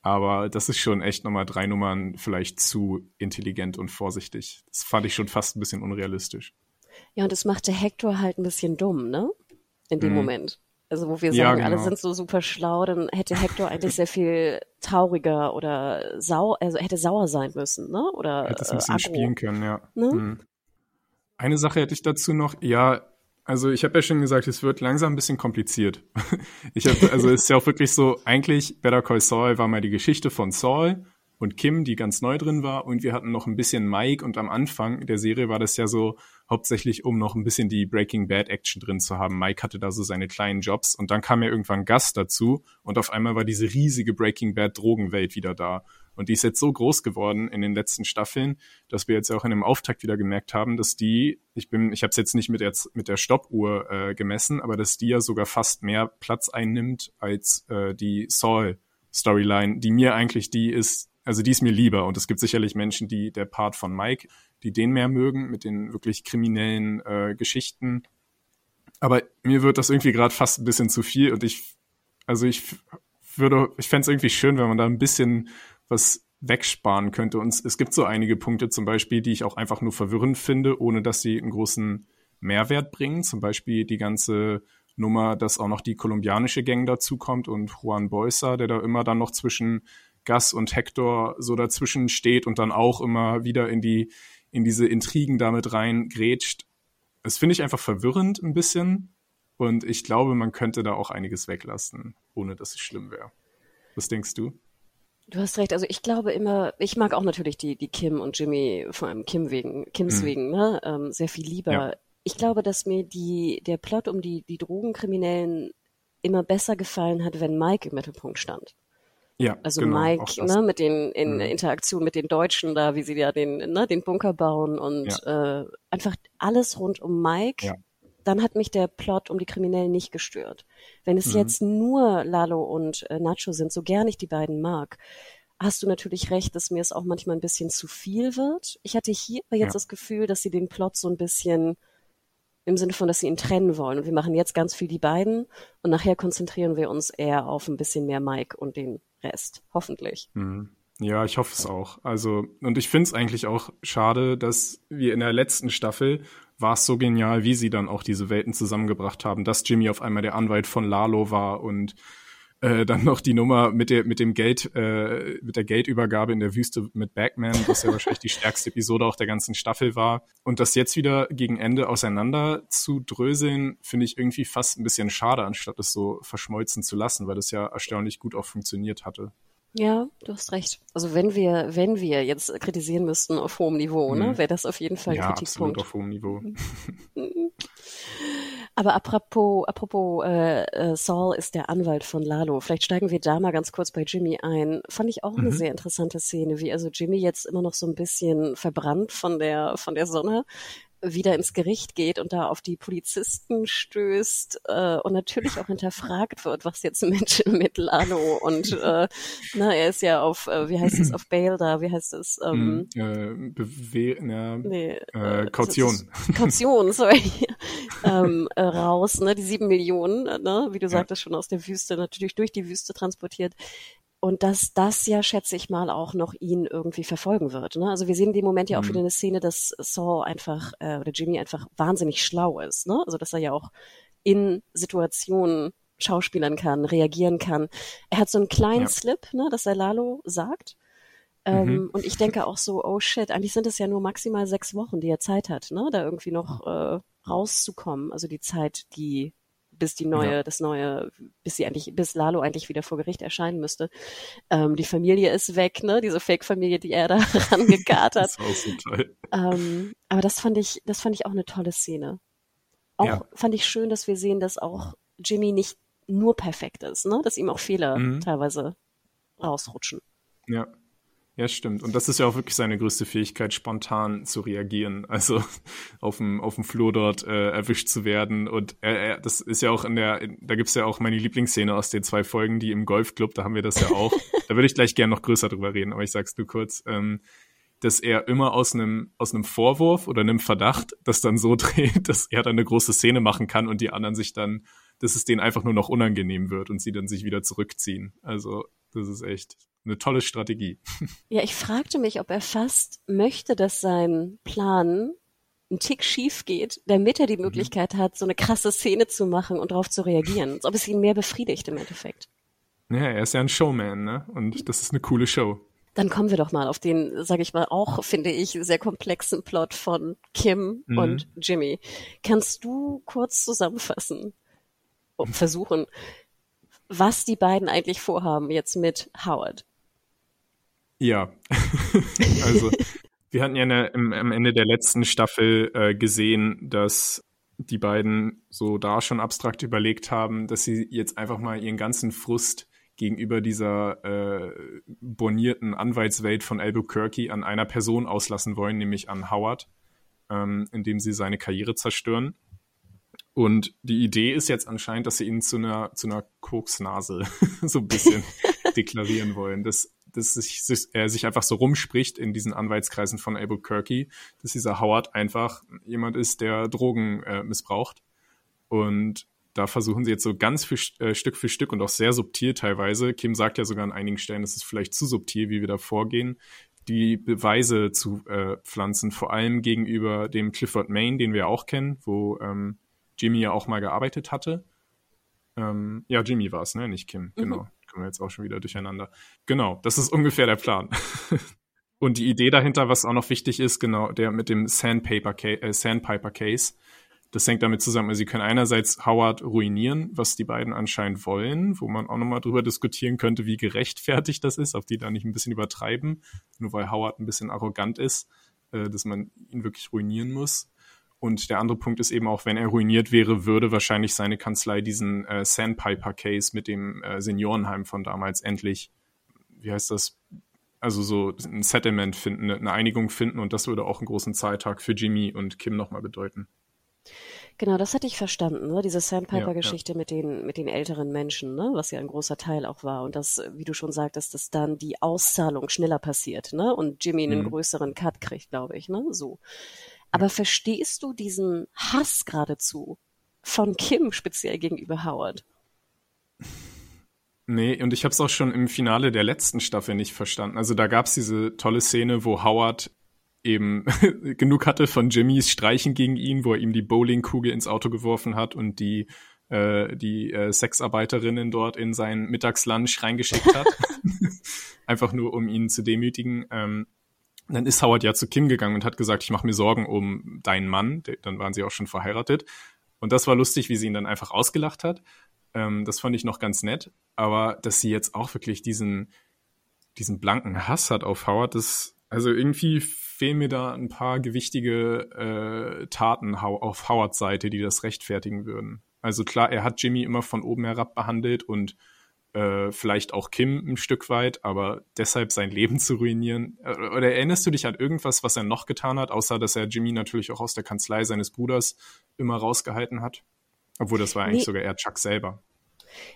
Aber das ist schon echt nochmal drei Nummern vielleicht zu intelligent und vorsichtig. Das fand ich schon fast ein bisschen unrealistisch. Ja, und das machte Hector halt ein bisschen dumm, ne? In dem Mhm. Moment. Also wo wir Ja, sagen, alle genau. sind so super schlau, dann hätte Hector eigentlich sehr viel trauriger oder sau, also hätte sauer sein müssen, ne? Oder Hätte es äh, ein bisschen aggro. spielen können, ja. Ne? Mhm. Eine Sache hätte ich dazu noch. Ja, also ich habe ja schon gesagt, es wird langsam ein bisschen kompliziert. Ich hab, also es ist ja auch wirklich so, eigentlich Better Call Saul war mal die Geschichte von Saul und Kim, die ganz neu drin war und wir hatten noch ein bisschen Mike und am Anfang der Serie war das ja so hauptsächlich, um noch ein bisschen die Breaking Bad Action drin zu haben. Mike hatte da so seine kleinen Jobs und dann kam ja irgendwann Gast dazu und auf einmal war diese riesige Breaking Bad Drogenwelt wieder da. Und die ist jetzt so groß geworden in den letzten Staffeln, dass wir jetzt auch in dem Auftakt wieder gemerkt haben, dass die, ich bin, ich habe es jetzt nicht mit der, mit der Stoppuhr äh, gemessen, aber dass die ja sogar fast mehr Platz einnimmt als äh, die Saul-Storyline, die mir eigentlich die ist, also die ist mir lieber. Und es gibt sicherlich Menschen, die der Part von Mike, die den mehr mögen, mit den wirklich kriminellen äh, Geschichten. Aber mir wird das irgendwie gerade fast ein bisschen zu viel und ich, also ich würde, ich fände es irgendwie schön, wenn man da ein bisschen was wegsparen könnte. Und es gibt so einige Punkte zum Beispiel, die ich auch einfach nur verwirrend finde, ohne dass sie einen großen Mehrwert bringen. Zum Beispiel die ganze Nummer, dass auch noch die kolumbianische Gang dazukommt und Juan Boysa, der da immer dann noch zwischen Gas und Hector so dazwischen steht und dann auch immer wieder in die, in diese Intrigen damit rein grätscht. Das finde ich einfach verwirrend ein bisschen. Und ich glaube, man könnte da auch einiges weglassen, ohne dass es schlimm wäre. Was denkst du? Du hast recht, also ich glaube immer, ich mag auch natürlich die, die Kim und Jimmy, vor allem Kim wegen, Kims Mhm. wegen, ne, ähm, sehr viel lieber. Ja. Ich glaube, dass mir die, der Plot um die, die Drogenkriminellen immer besser gefallen hat, wenn Mike im Mittelpunkt stand. Ja, Also genau, Mike, ne, mit den in Mhm. Interaktion mit den Deutschen da, wie sie ja den, ne, den Bunker bauen und äh, einfach alles rund um Mike. Ja. Dann hat mich der Plot um die Kriminellen nicht gestört. Wenn es Mhm. jetzt nur Lalo und äh, Nacho sind, so gern ich die beiden mag, hast du natürlich recht, dass mir es auch manchmal ein bisschen zu viel wird. Ich hatte hier aber jetzt Ja. das Gefühl, dass sie den Plot so ein bisschen im Sinne von, dass sie ihn trennen wollen. Und wir machen jetzt ganz viel die beiden und nachher konzentrieren wir uns eher auf ein bisschen mehr Mike und den Rest. Hoffentlich. Mhm. Ja, ich hoffe es auch. Also, und ich finde es eigentlich auch schade, dass wir in der letzten Staffel war es so genial, wie sie dann auch diese Welten zusammengebracht haben, dass Jimmy auf einmal der Anwalt von Lalo war und äh, dann noch die Nummer mit der mit dem Geld äh, mit der Geldübergabe in der Wüste mit Bagman, was ja wahrscheinlich die stärkste Episode auch der ganzen Staffel war und das jetzt wieder gegen Ende auseinander zu dröseln, finde ich irgendwie fast ein bisschen schade, anstatt es so verschmolzen zu lassen, weil das ja erstaunlich gut auch funktioniert hatte. Ja, du hast recht. Also wenn wir, wenn wir jetzt kritisieren müssten auf hohem Niveau, ne, Mhm. wäre das auf jeden Fall ein Ja, absolut Kritikpunkt. auf hohem Niveau. Aber apropos, apropos äh, äh, Saul ist der Anwalt von Lalo. Vielleicht steigen wir da mal ganz kurz bei Jimmy ein. Fand ich auch eine Mhm. sehr interessante Szene, wie also Jimmy jetzt immer noch so ein bisschen verbrannt von der von der Sonne wieder ins Gericht geht und da auf die Polizisten stößt äh, und natürlich auch hinterfragt wird, was jetzt mit mit Lalo und äh, na er ist ja auf äh, wie heißt es auf Bail da, wie heißt es ähm, Hm, äh, Bewe na, nee, äh, Kaution. Kaution, sorry, ähm, äh, raus, ne, die sieben Millionen, äh, ne, wie du Ja. sagtest, schon aus der Wüste, natürlich durch die Wüste transportiert. Und dass das ja, schätze ich mal, auch noch ihn irgendwie verfolgen wird. Ne? Also wir sehen in dem Moment ja auch Mhm. wieder eine Szene, dass Saul einfach, äh, oder Jimmy einfach wahnsinnig schlau ist. Ne? Also dass er ja auch in Situationen schauspielern kann, reagieren kann. Er hat so einen kleinen Ja. Slip, ne, dass er Lalo sagt. Ähm, Mhm. Und ich denke auch so, oh shit, eigentlich sind es ja nur maximal sechs Wochen, die er Zeit hat, ne, da irgendwie noch äh, rauszukommen. Also die Zeit, die bis die neue, Ja. das neue, bis sie eigentlich, bis Lalo eigentlich wieder vor Gericht erscheinen müsste. Ähm, die Familie ist weg, ne, diese Fake-Familie, die er da rangekarrt hat. Das war so toll. Ähm, aber das fand ich, das fand ich auch eine tolle Szene. Auch Ja. fand ich schön, dass wir sehen, dass auch Jimmy nicht nur perfekt ist, ne? Dass ihm auch Fehler Mhm. teilweise rausrutschen. Ja. Ja, stimmt. Und das ist ja auch wirklich seine größte Fähigkeit, spontan zu reagieren. Also auf dem, auf dem Flur dort äh, erwischt zu werden. Und er, er, das ist ja auch in der, in, da gibt's ja auch meine Lieblingsszene aus den zwei Folgen, die im Golfclub, da haben wir das ja auch. da würde ich gleich gern noch größer drüber reden, aber ich sag's nur kurz. Ähm, dass er immer aus einem aus einem Vorwurf oder einem Verdacht das dann so dreht, dass er dann eine große Szene machen kann und die anderen sich dann, dass es denen einfach nur noch unangenehm wird und sie dann sich wieder zurückziehen. Also das ist echt eine tolle Strategie. Ja, ich fragte mich, ob er fast möchte, dass sein Plan ein Tick schief geht, damit er die Möglichkeit hat, so eine krasse Szene zu machen und darauf zu reagieren. Als ob es ihn mehr befriedigt im Endeffekt. Ja, er ist ja ein Showman, ne? Und das ist eine coole Show. Dann kommen wir doch mal auf den, sage ich mal, auch, finde ich, sehr komplexen Plot von Kim Mhm. und Jimmy. Kannst du kurz zusammenfassen, versuchen, was die beiden eigentlich vorhaben jetzt mit Howard? Ja. also, wir hatten ja eine, im, am Ende der letzten Staffel äh, gesehen, dass die beiden so da schon abstrakt überlegt haben, dass sie jetzt einfach mal ihren ganzen Frust gegenüber dieser äh, bornierten Anwaltswelt von Albuquerque an einer Person auslassen wollen, nämlich an Howard, ähm, indem sie seine Karriere zerstören. Und die Idee ist jetzt anscheinend, dass sie ihn zu einer, zu einer Koksnase so ein bisschen deklarieren wollen. Dass, dass sich, sich, er sich einfach so rumspricht in diesen Anwaltskreisen von Albuquerque, dass dieser Howard einfach jemand ist, der Drogen äh, missbraucht. Und da versuchen sie jetzt so ganz für, äh, Stück für Stück und auch sehr subtil teilweise, Kim sagt ja sogar an einigen Stellen, das ist vielleicht zu subtil, wie wir da vorgehen, die Beweise zu äh, pflanzen, vor allem gegenüber dem Clifford Main, den wir auch kennen, wo ähm, Jimmy ja auch mal gearbeitet hatte. Ähm, ja, Jimmy war es, ne? Nicht Kim, genau. Kommen wir jetzt auch schon wieder durcheinander. Genau, das ist ungefähr der Plan. Und die Idee dahinter, was auch noch wichtig ist, genau, der mit dem Sandpaper Case, äh, Sandpiper Case, das hängt damit zusammen, also sie können einerseits Howard ruinieren, was die beiden anscheinend wollen, wo man auch nochmal drüber diskutieren könnte, wie gerechtfertigt das ist, ob die da nicht ein bisschen übertreiben, nur weil Howard ein bisschen arrogant ist, äh, dass man ihn wirklich ruinieren muss. Und der andere Punkt ist eben auch, wenn er ruiniert wäre, würde wahrscheinlich seine Kanzlei diesen äh, Sandpiper-Case mit dem äh, Seniorenheim von damals endlich, wie heißt das, also so ein Settlement finden, eine Einigung finden und das würde auch einen großen Zahltag für Jimmy und Kim nochmal bedeuten. Genau, das hatte ich verstanden, ne? Diese Ja, Sandpiper-Geschichte mit den, mit den älteren Menschen, ne? Was ja ein großer Teil auch war. Und das, wie du schon sagtest, dass dann die Auszahlung schneller passiert, ne? Und Jimmy einen Mhm. größeren Cut kriegt, glaube ich, ne? So. Aber verstehst du diesen Hass geradezu von Kim speziell gegenüber Howard? Nee, und ich habe es auch schon im Finale der letzten Staffel nicht verstanden. Also da gab's diese tolle Szene, wo Howard eben genug hatte von Jimmys Streichen gegen ihn, wo er ihm die Bowlingkugel ins Auto geworfen hat und die äh, die äh, Sexarbeiterinnen dort in sein Mittagslunch reingeschickt hat. Einfach nur, um ihn zu demütigen. Ähm, dann ist Howard ja zu Kim gegangen und hat gesagt, ich mache mir Sorgen um deinen Mann. Dann waren sie auch schon verheiratet. Und das war lustig, wie sie ihn dann einfach ausgelacht hat. Ähm, das fand ich noch ganz nett. Aber dass sie jetzt auch wirklich diesen, diesen blanken Hass hat auf Howard, das Also irgendwie fehlen mir da ein paar gewichtige äh, Taten auf Howards Seite, die das rechtfertigen würden. Also klar, er hat Jimmy immer von oben herab behandelt und äh, vielleicht auch Kim ein Stück weit, aber deshalb sein Leben zu ruinieren. Äh, oder erinnerst du dich an irgendwas, was er noch getan hat, außer dass er Jimmy natürlich auch aus der Kanzlei seines Bruders immer rausgehalten hat? Obwohl das war eigentlich nee. sogar eher Chuck selber.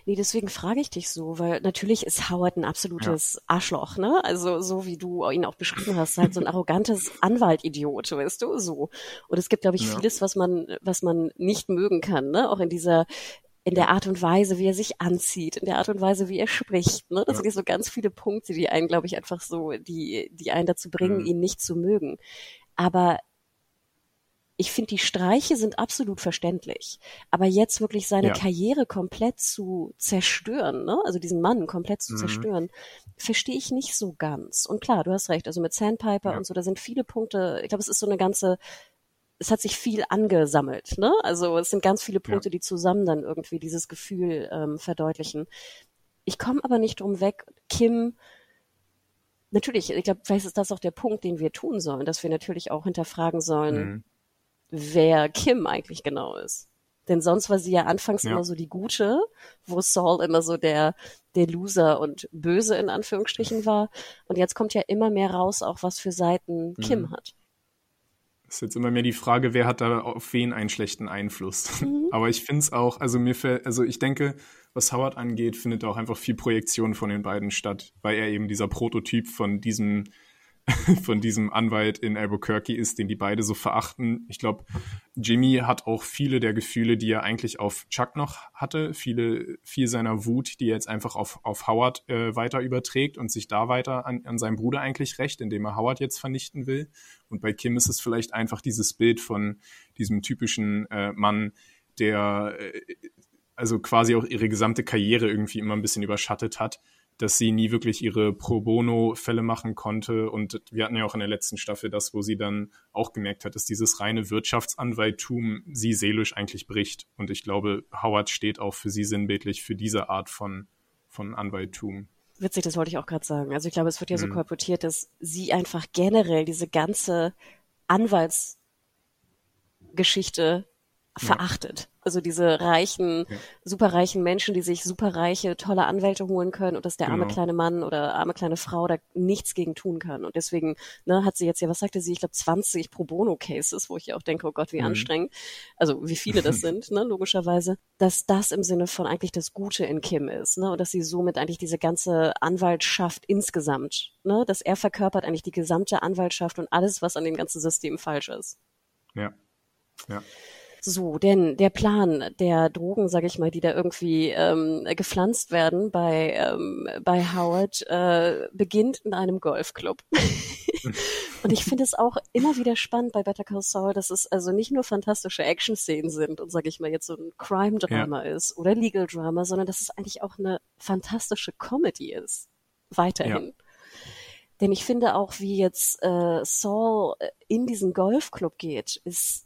Nee, deswegen frage ich dich so, weil natürlich ist Howard ein absolutes ja. Arschloch, ne? Also so wie du ihn auch beschrieben hast, halt so ein arrogantes Anwaltidiot, weißt du, so. Und es gibt, glaube ich, ja. vieles, was man, was man nicht mögen kann, ne? Auch in dieser in der Art und Weise, wie er sich anzieht, in der Art und Weise, wie er spricht. Ne? Das ja. sind so ganz viele Punkte, die einen, glaube ich, einfach so, die, die einen dazu bringen, mhm. ihn nicht zu mögen. Aber ich finde, die Streiche sind absolut verständlich. Aber jetzt wirklich seine ja. Karriere komplett zu zerstören, ne? also diesen Mann komplett zu mhm. zerstören, verstehe ich nicht so ganz. Und klar, du hast recht, also mit Sandpiper ja. und so, da sind viele Punkte, ich glaube, es ist so eine ganze es hat sich viel angesammelt. Ne? Also es sind ganz viele Punkte, ja. die zusammen dann irgendwie dieses Gefühl ähm, verdeutlichen. Ich komme aber nicht drum weg, Kim. Natürlich, ich glaube, vielleicht ist das auch der Punkt, den wir tun sollen, dass wir natürlich auch hinterfragen sollen, mhm. wer Kim eigentlich genau ist. Denn sonst war sie ja anfangs ja. immer so die Gute, wo Saul immer so der, der Loser und Böse in Anführungsstrichen war. Und jetzt kommt ja immer mehr raus, auch was für Seiten Kim mhm. hat ist jetzt immer mehr die Frage, wer hat da auf wen einen schlechten Einfluss. Mhm. Aber ich finde es auch, also mir fällt, also ich denke, was Howard angeht, findet auch einfach viel Projektion von den beiden statt, weil er eben dieser Prototyp von diesem von diesem Anwalt in Albuquerque ist, den die beide so verachten. Ich glaube, Jimmy hat auch viele der Gefühle, die er eigentlich auf Chuck noch hatte, viele, viel seiner Wut, die er jetzt einfach auf, auf Howard äh, weiter überträgt und sich da weiter an, an seinem Bruder eigentlich rächt, indem er Howard jetzt vernichten will. Und bei Kim ist es vielleicht einfach dieses Bild von diesem typischen äh, Mann, der äh, also quasi auch ihre gesamte Karriere irgendwie immer ein bisschen überschattet hat dass sie nie wirklich ihre Pro Bono-Fälle machen konnte. Und wir hatten ja auch in der letzten Staffel das, wo sie dann auch gemerkt hat, dass dieses reine Wirtschaftsanwalttum sie seelisch eigentlich bricht. Und ich glaube, Howard steht auch für sie sinnbildlich für diese Art von, von Anwalttum. Witzig, das wollte ich auch gerade sagen. Also ich glaube, es wird ja so mhm. kolportiert, dass sie einfach generell diese ganze Anwaltsgeschichte verachtet. Also diese reichen, ja. superreichen Menschen, die sich superreiche, tolle Anwälte holen können und dass der genau. arme kleine Mann oder arme kleine Frau da nichts gegen tun kann. Und deswegen ne, hat sie jetzt ja, was sagte sie, ich glaube 20 Pro Bono Cases, wo ich ja auch denke, oh Gott, wie mhm. anstrengend. Also wie viele das sind, ne, logischerweise. Dass das im Sinne von eigentlich das Gute in Kim ist, ne, und dass sie somit eigentlich diese ganze Anwaltschaft insgesamt, ne, dass er verkörpert eigentlich die gesamte Anwaltschaft und alles, was an dem ganzen System falsch ist. Ja. Ja. So, denn der Plan der Drogen, sage ich mal, die da irgendwie ähm, gepflanzt werden bei ähm, bei Howard, äh, beginnt in einem Golfclub. und ich finde es auch immer wieder spannend bei Better Call Saul, dass es also nicht nur fantastische Action-Szenen sind und sage ich mal jetzt so ein Crime-Drama ja. ist oder Legal-Drama, sondern dass es eigentlich auch eine fantastische Comedy ist. Weiterhin. Ja. Denn ich finde auch, wie jetzt äh, Saul in diesen Golfclub geht, ist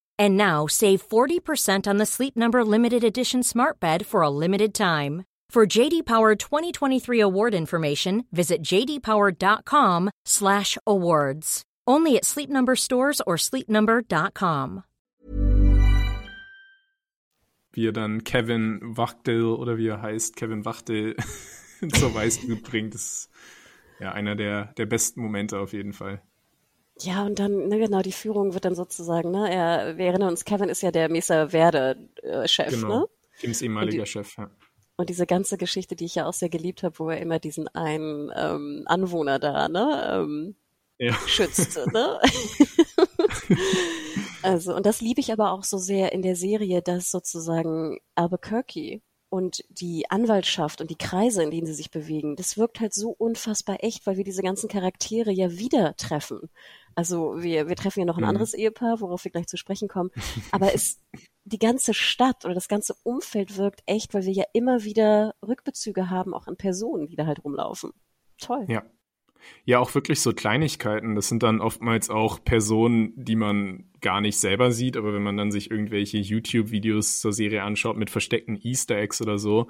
And now save 40% on the Sleep Number limited edition smart bed for a limited time. For JD Power 2023 award information, visit jdpower.com/awards. Only at Sleep Number stores or sleepnumber.com. Wie er dann Kevin Wachtel oder wie er heißt, Kevin Wachtel zur Weißglut bringt, ist ja einer der, der besten Momente auf jeden Fall. Ja, und dann, ne, genau, die Führung wird dann sozusagen, ne, er, wir erinnern uns, Kevin ist ja der Mesa Verde-Chef, genau. ne? Kims ehemaliger die, Chef, ja. Und diese ganze Geschichte, die ich ja auch sehr geliebt habe, wo er immer diesen einen ähm, Anwohner da, ne, ähm, ja. schützt, ne? also, und das liebe ich aber auch so sehr in der Serie, dass sozusagen Albuquerque und die Anwaltschaft und die Kreise, in denen sie sich bewegen, das wirkt halt so unfassbar echt, weil wir diese ganzen Charaktere ja wieder treffen. Also wir, wir treffen ja noch ein Mhm. anderes Ehepaar, worauf wir gleich zu sprechen kommen. Aber es, die ganze Stadt oder das ganze Umfeld wirkt echt, weil wir ja immer wieder Rückbezüge haben, auch an Personen, die da halt rumlaufen. Toll. Ja. Ja, auch wirklich so Kleinigkeiten. Das sind dann oftmals auch Personen, die man gar nicht selber sieht, aber wenn man dann sich irgendwelche YouTube-Videos zur Serie anschaut mit versteckten Easter Eggs oder so,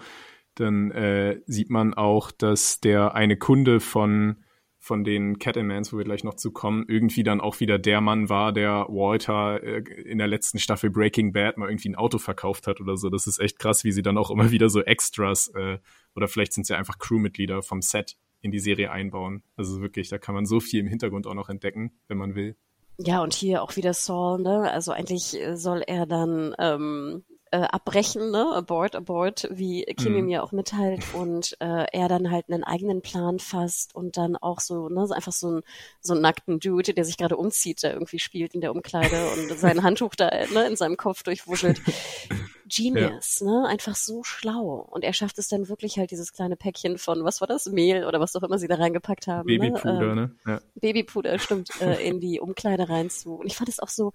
dann äh, sieht man auch, dass der eine Kunde von von den Cattlemans, wo wir gleich noch zu kommen, irgendwie dann auch wieder der Mann war, der Walter äh, in der letzten Staffel Breaking Bad mal irgendwie ein Auto verkauft hat oder so. Das ist echt krass, wie sie dann auch immer wieder so Extras äh, oder vielleicht sind ja einfach Crewmitglieder vom Set in die Serie einbauen. Also wirklich, da kann man so viel im Hintergrund auch noch entdecken, wenn man will. Ja, und hier auch wieder Saul, ne? Also eigentlich soll er dann ähm, äh, abbrechen, ne? Abort, abort, wie Kim Mhm. ja auch mitteilt und äh, er dann halt einen eigenen Plan fasst und dann auch so, ne, so einfach so ein so einen nackten Dude, der sich gerade umzieht, der irgendwie spielt in der Umkleide und sein Handtuch da ne, in seinem Kopf durchwuschelt. Genius, ne? Einfach so schlau. Und er schafft es dann wirklich halt dieses kleine Päckchen von, was war das? Mehl oder was auch immer sie da reingepackt haben. Babypuder, ne? Ähm, ne? Ja. Babypuder, stimmt, äh, in die Umkleide rein zu. Und ich fand es auch so,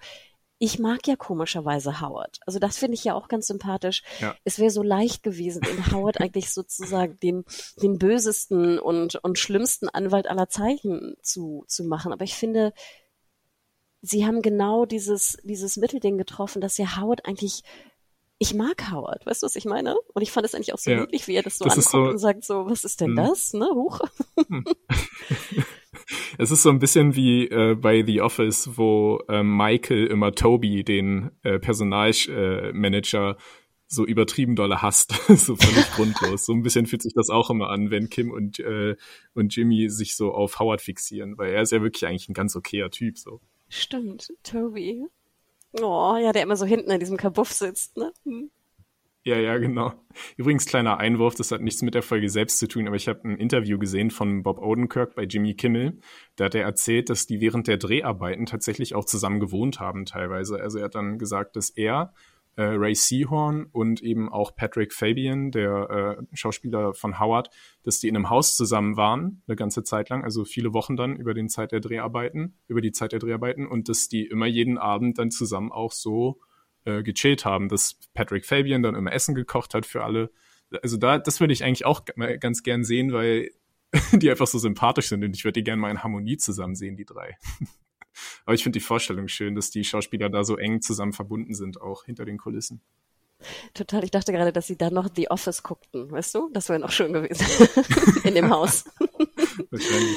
ich mag ja komischerweise Howard. Also das finde ich ja auch ganz sympathisch. Ja. Es wäre so leicht gewesen, in Howard eigentlich sozusagen den, den bösesten und, und schlimmsten Anwalt aller Zeiten zu, zu machen. Aber ich finde, sie haben genau dieses, dieses Mittelding getroffen, dass ja Howard eigentlich ich mag Howard, weißt du, was ich meine? Und ich fand es eigentlich auch so Ja. niedlich, wie er das so Das anguckt so- und sagt so, was ist denn Mhm. das? Ne, huch. Es ist so ein bisschen wie äh, bei The Office, wo äh, Michael immer Toby, den äh, Personalmanager, äh, so übertrieben dolle hasst, so völlig grundlos. So ein bisschen fühlt sich das auch immer an, wenn Kim und, äh, und Jimmy sich so auf Howard fixieren, weil er ist ja wirklich eigentlich ein ganz okayer Typ, so. Stimmt, Toby. Oh, ja, der immer so hinten in diesem Kabuff sitzt, ne? Hm. Ja, ja, genau. Übrigens, kleiner Einwurf, das hat nichts mit der Folge selbst zu tun, aber ich habe ein Interview gesehen von Bob Odenkirk bei Jimmy Kimmel. Da hat er erzählt, dass die während der Dreharbeiten tatsächlich auch zusammen gewohnt haben teilweise. Also er hat dann gesagt, dass er, äh, Ray Seahorn und eben auch Patrick Fabian, der äh, Schauspieler von Howard, dass die in einem Haus zusammen waren, eine ganze Zeit lang, also viele Wochen dann über den Zeit der Dreharbeiten, über die Zeit der Dreharbeiten und dass die immer jeden Abend dann zusammen auch so äh, gechillt haben, dass Patrick Fabian dann immer Essen gekocht hat für alle. Also da, das würde ich eigentlich auch mal ganz gern sehen, weil die einfach so sympathisch sind und ich würde die gerne mal in Harmonie zusammen sehen, die drei. Aber ich finde die Vorstellung schön, dass die Schauspieler da so eng zusammen verbunden sind, auch hinter den Kulissen. Total, ich dachte gerade, dass sie dann noch The Office guckten, weißt du? Das wäre noch schön gewesen. in dem Haus. Wahrscheinlich.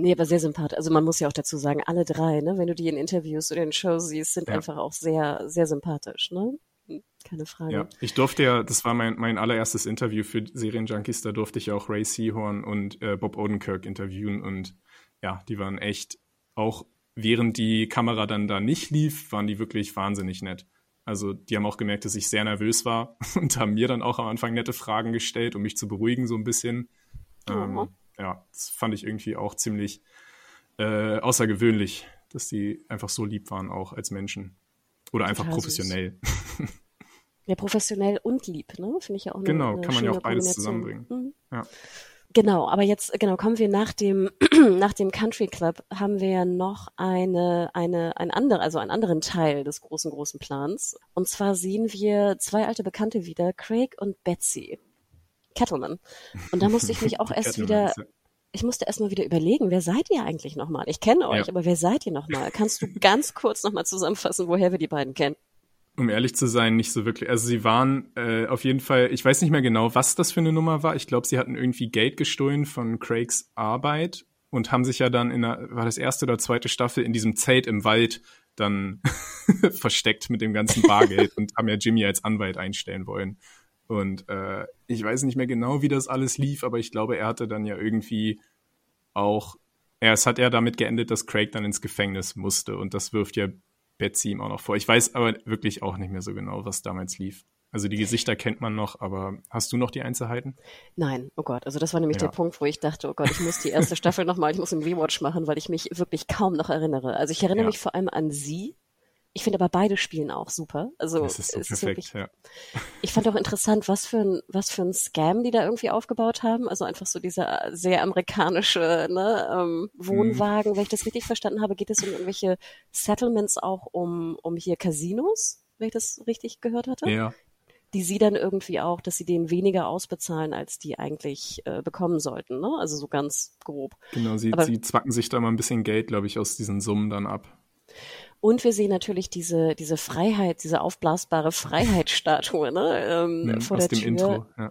Nee, aber sehr sympathisch. Also man muss ja auch dazu sagen, alle drei, ne, wenn du die in Interviews oder in Shows siehst, sind Ja. einfach auch sehr, sehr sympathisch, ne? Keine Frage. Ja, ich durfte ja, das war mein, mein allererstes Interview für Serienjunkies, da durfte ich ja auch Ray Seahorn und äh, Bob Odenkirk interviewen und ja, die waren echt, auch während die Kamera dann da nicht lief, waren die wirklich wahnsinnig nett. Also die haben auch gemerkt, dass ich sehr nervös war und haben mir dann auch am Anfang nette Fragen gestellt, um mich zu beruhigen so ein bisschen. Ähm, Oh. Ja, das fand ich irgendwie auch ziemlich äh, außergewöhnlich, dass die einfach so lieb waren auch als Menschen. Oder einfach Total süß. professionell. Ja, professionell und lieb, ne? Finde ich ja auch eine, Genau, eine kann man ja auch beides zusammenbringen. Mhm. Ja. Genau, aber jetzt genau kommen wir nach dem nach dem Country Club haben wir ja noch eine eine ein andere also einen anderen Teil des großen großen Plans und zwar sehen wir zwei alte Bekannte wieder Craig und Betsy Kettleman und da musste ich mich auch erst wieder ich musste erst mal wieder überlegen wer seid ihr eigentlich nochmal ich kenne euch Ja. aber wer seid ihr nochmal kannst du ganz kurz nochmal zusammenfassen woher wir die beiden kennen Um ehrlich zu sein, nicht so wirklich. Also sie waren äh, auf jeden Fall, ich weiß nicht mehr genau, was das für eine Nummer war. Ich glaube, sie hatten irgendwie Geld gestohlen von Craigs Arbeit und haben sich ja dann in der, war das erste oder zweite Staffel in diesem Zelt im Wald dann versteckt mit dem ganzen Bargeld und haben ja Jimmy als Anwalt einstellen wollen. Und äh, ich weiß nicht mehr genau, wie das alles lief, aber ich glaube, er hatte dann ja irgendwie auch, ja, es hat ja damit geendet, dass Craig dann ins Gefängnis musste und das wirft ja Betsy ihm auch noch vor. Ich weiß aber wirklich auch nicht mehr so genau, was damals lief. Also die Gesichter kennt man noch, aber hast du noch die Einzelheiten? Nein, oh Gott, also das war nämlich Ja. der Punkt, wo ich dachte, oh Gott, ich muss die erste Staffel nochmal, ich muss einen Rewatch machen, weil ich mich wirklich kaum noch erinnere. Also ich erinnere Ja. mich vor allem an sie, Ich finde aber beide spielen auch super. Also Das ist so perfekt, wirklich, ja. ich fand auch interessant, was für ein was für ein Scam die da irgendwie aufgebaut haben. Also einfach so dieser sehr amerikanische ne, ähm, Mhm. Wohnwagen. Wenn ich das richtig verstanden habe, geht es um irgendwelche Settlements auch um um hier Casinos, wenn ich das richtig gehört hatte. Ja, Die sie dann irgendwie auch, dass sie denen weniger ausbezahlen, als die eigentlich äh, bekommen sollten. Ne? Also so ganz grob. genau. Sie, Aber- sie zwacken sich da mal ein bisschen Geld, glaube ich, aus diesen Summen dann ab. Und wir sehen natürlich diese, diese Freiheit, diese aufblasbare Freiheitsstatue ne, ähm, Mhm, vor aus der dem Tür. Intro. Ja.